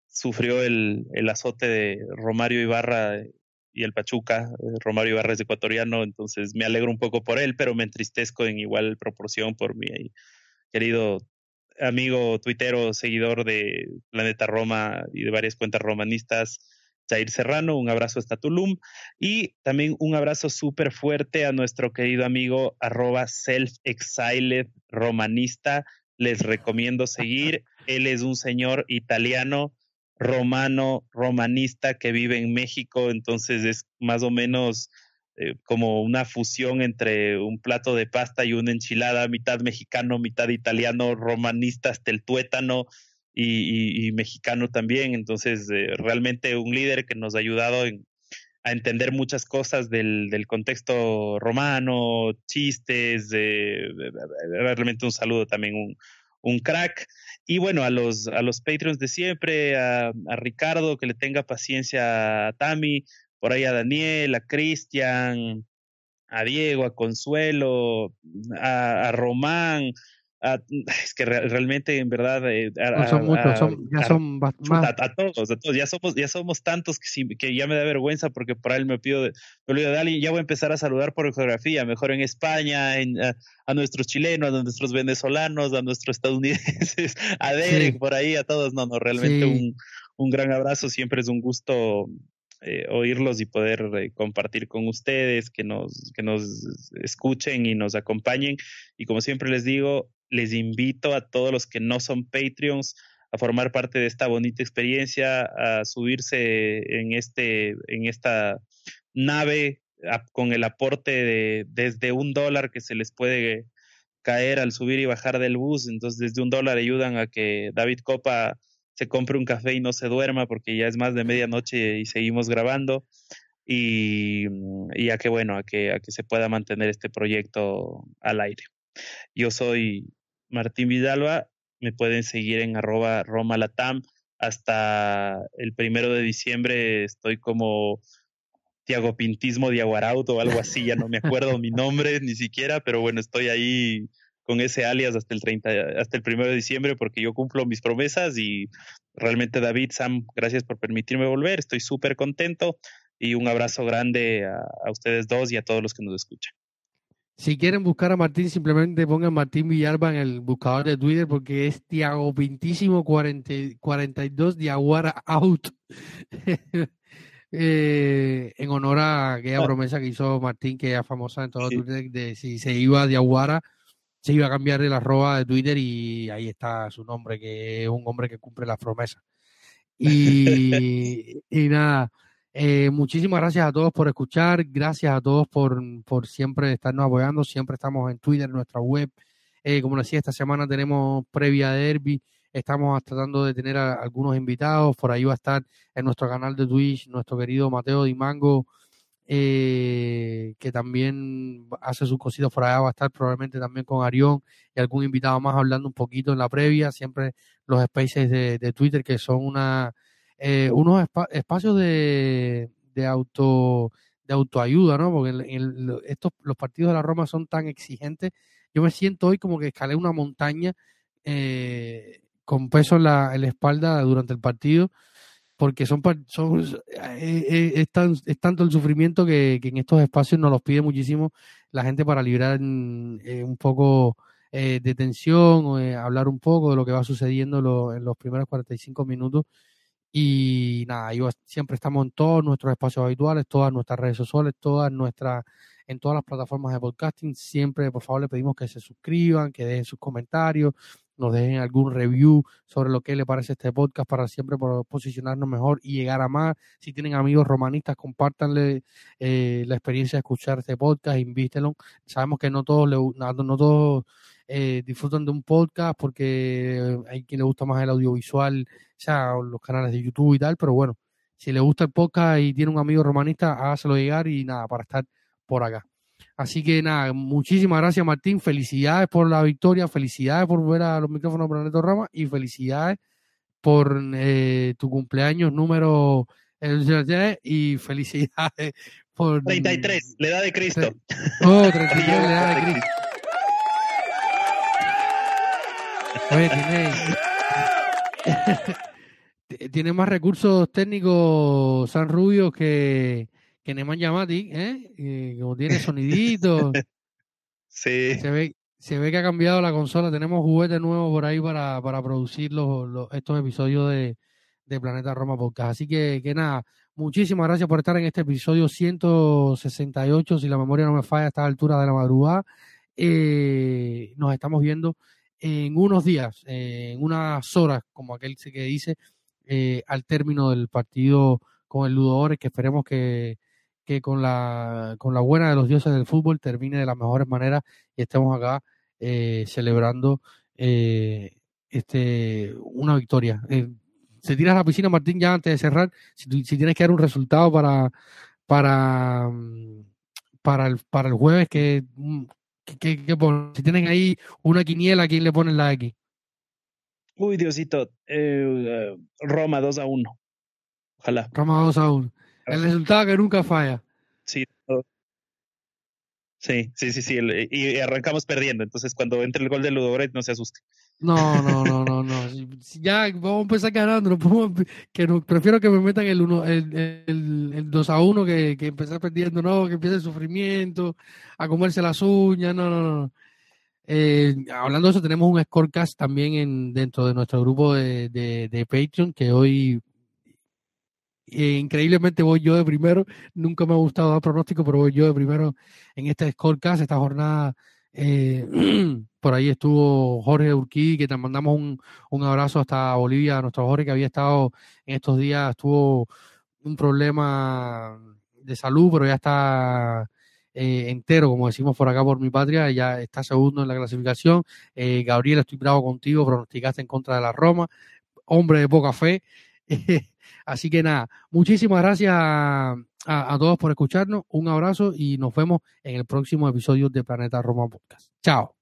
sufrió el, el azote de Romario Ibarra y el Pachuca. Romario Ibarra es ecuatoriano, entonces me alegro un poco por él, pero me entristezco en igual proporción por mi querido amigo tuitero, seguidor de Planeta Roma y de varias cuentas romanistas, Jair Serrano, un abrazo hasta Tulum y también un abrazo súper fuerte a nuestro querido amigo arroba self-exiled romanista. Les recomiendo seguir. Él es un señor italiano, romano, romanista que vive en México, entonces es más o menos eh, como una fusión entre un plato de pasta y una enchilada, mitad mexicano, mitad italiano, romanista hasta el tuétano y, mexicano también. Entonces, eh, realmente un líder que nos ha ayudado en, a entender muchas cosas del, contexto romano, chistes, eh, realmente un saludo también, un crack. Y bueno, a los, a los Patreons de siempre, a, a Ricardo, que le tenga paciencia a Tami, por ahí a Daniel, a Cristian, a Diego, a Consuelo, a, a Román, a, es que re, realmente en verdad eh, a, no son muchos son, ya son más a, todos, a todos ya somos ya somos tantos que, si, que ya me da vergüenza porque por ahí me pido de, me olvido de alguien ya voy a empezar a saludar por geografía mejor en España en, a, nuestros chilenos a nuestros venezolanos a nuestros estadounidenses a Derek sí. por ahí a todos no no realmente sí. un, un gran abrazo siempre es un gusto eh, oírlos y poder eh, compartir con ustedes, que nos, que nos escuchen y nos acompañen. Y como siempre les digo, les invito a todos los que no son Patreons a formar parte de esta bonita experiencia, a subirse en, este, en esta nave con el aporte de desde un dólar que se les puede caer al subir y bajar del bus. Entonces, desde un dólar ayudan a que David Copa se compre un café y no se duerma porque ya es más de medianoche y seguimos grabando. Y, y a que, bueno, a que, a que se pueda mantener este proyecto al aire. Yo soy Martín Vidalba, me pueden seguir en arroba romalatam. Hasta el primero de diciembre estoy como Tiago Pintismo Diaguarauto o algo así, ya no me acuerdo mi nombre ni siquiera, pero bueno, estoy ahí con ese alias hasta el 30, hasta el primero de diciembre porque yo cumplo mis promesas y realmente David, Sam, gracias por permitirme volver, estoy súper contento y un abrazo grande a, a ustedes dos y a todos los que nos escuchan. Si quieren buscar a Martín, simplemente pongan Martín Villalba en el buscador de Twitter porque es Tiago Pintísimo 40, 42 Diaguara Out. eh, en honor a aquella ah. promesa que hizo Martín, que es famosa en todo Twitter, de si se iba a Diaguara, se iba a cambiar el arroba de Twitter y ahí está su nombre, que es un hombre que cumple las promesas. Y, y nada. Eh, muchísimas gracias a todos por escuchar, gracias a todos por, por siempre estarnos apoyando, siempre estamos en Twitter, en nuestra web. Eh, como decía, esta semana tenemos previa de Derby, estamos tratando de tener a, algunos invitados, por ahí va a estar en nuestro canal de Twitch nuestro querido Mateo Dimango, eh, que también hace sus cositas por allá, va a estar probablemente también con Arión y algún invitado más hablando un poquito en la previa, siempre los spaces de, Twitter que son una eh, unos espacios de, de, auto de autoayuda, ¿no? Porque estos, los partidos de la Roma son tan exigentes. Yo me siento hoy como que escalé una montaña eh, con peso la, en la, espalda durante el partido, porque son, son eh, es, es, tanto el sufrimiento que, que, en estos espacios nos los pide muchísimo la gente para liberar un poco de tensión, o, hablar un poco de lo que va sucediendo en los primeros 45 minutos y nada, yo siempre estamos en todos nuestros espacios habituales, todas nuestras redes sociales, todas nuestras, en todas las plataformas de podcasting. Siempre, por favor, le pedimos que se suscriban, que dejen sus comentarios, nos dejen algún review sobre lo que les parece este podcast para siempre posicionarnos mejor y llegar a más. Si tienen amigos romanistas, compártanle eh, la experiencia de escuchar este podcast, invítenlo. Sabemos que no todos, le, no todos eh, disfrutan de un podcast porque hay quien le gusta más el audiovisual, sea los canales de YouTube y tal, pero bueno, si le gusta el podcast y tiene un amigo romanista, hágaselo llegar y nada, para estar por acá. Así que nada, muchísimas gracias Martín, felicidades por la victoria, felicidades por volver a los micrófonos de Planeta Rama y felicidades por eh, tu cumpleaños número y felicidades por 33, la edad de Cristo. Oh, 33, la edad de Cristo. Oye, tiene, tiene más recursos técnicos San Rubio que, que Neman Yamati, ¿eh? eh como tiene sonidito. sí. Se ve, se ve que ha cambiado la consola. Tenemos juguetes nuevos por ahí para, para producir los, estos episodios de, de, Planeta Roma Podcast. Así que, que nada, muchísimas gracias por estar en este episodio 168. Si la memoria no me falla a esta altura de la madrugada. Eh, nos estamos viendo en unos días, en unas horas, como aquel que dice, eh, al término del partido con el Ludores, que esperemos que, que con, la, con la buena de los dioses del fútbol termine de las mejores maneras y estemos acá eh, celebrando eh, este una victoria. se tira a la piscina, Martín, ya antes de cerrar, si, si tienes que dar un resultado para, para, mm, para, el, para el jueves, que mm, ¿Qué, Si tienen ahí una quiniela, ¿quién le ponen la X? Uy, Diosito. Eh, Roma 2 a 1. Ojalá. Roma 2 a 1. El resultado que nunca falla. Sí. Sí, sí, sí, sí. Y arrancamos perdiendo. Entonces, cuando entre el gol de Ludogorets, no se asuste. No, no, no, no, no. Ya vamos a empezar ganando. que prefiero que me metan el, uno, el, el, el 2 a 1 que, que empezar perdiendo. No, que empiece el sufrimiento, a comerse las uñas. No, no, no. Eh, hablando de eso, tenemos un scorecast también en, dentro de nuestro grupo de, de, de Patreon que hoy Eh, increíblemente voy yo de primero. Nunca me ha gustado dar pronóstico, pero voy yo de primero en este Scorecast, esta jornada. Eh, por ahí estuvo Jorge Urquí, que te mandamos un, un abrazo hasta Bolivia, a nuestro Jorge que había estado en estos días, tuvo un problema de salud, pero ya está eh, entero, como decimos por acá por mi patria, ya está segundo en la clasificación. Eh, Gabriel, estoy bravo contigo, pronosticaste en contra de la Roma, hombre de poca fe. Así que nada, muchísimas gracias a, a, todos por escucharnos, un abrazo y nos vemos en el próximo episodio de Planeta Roma Podcast. Chao.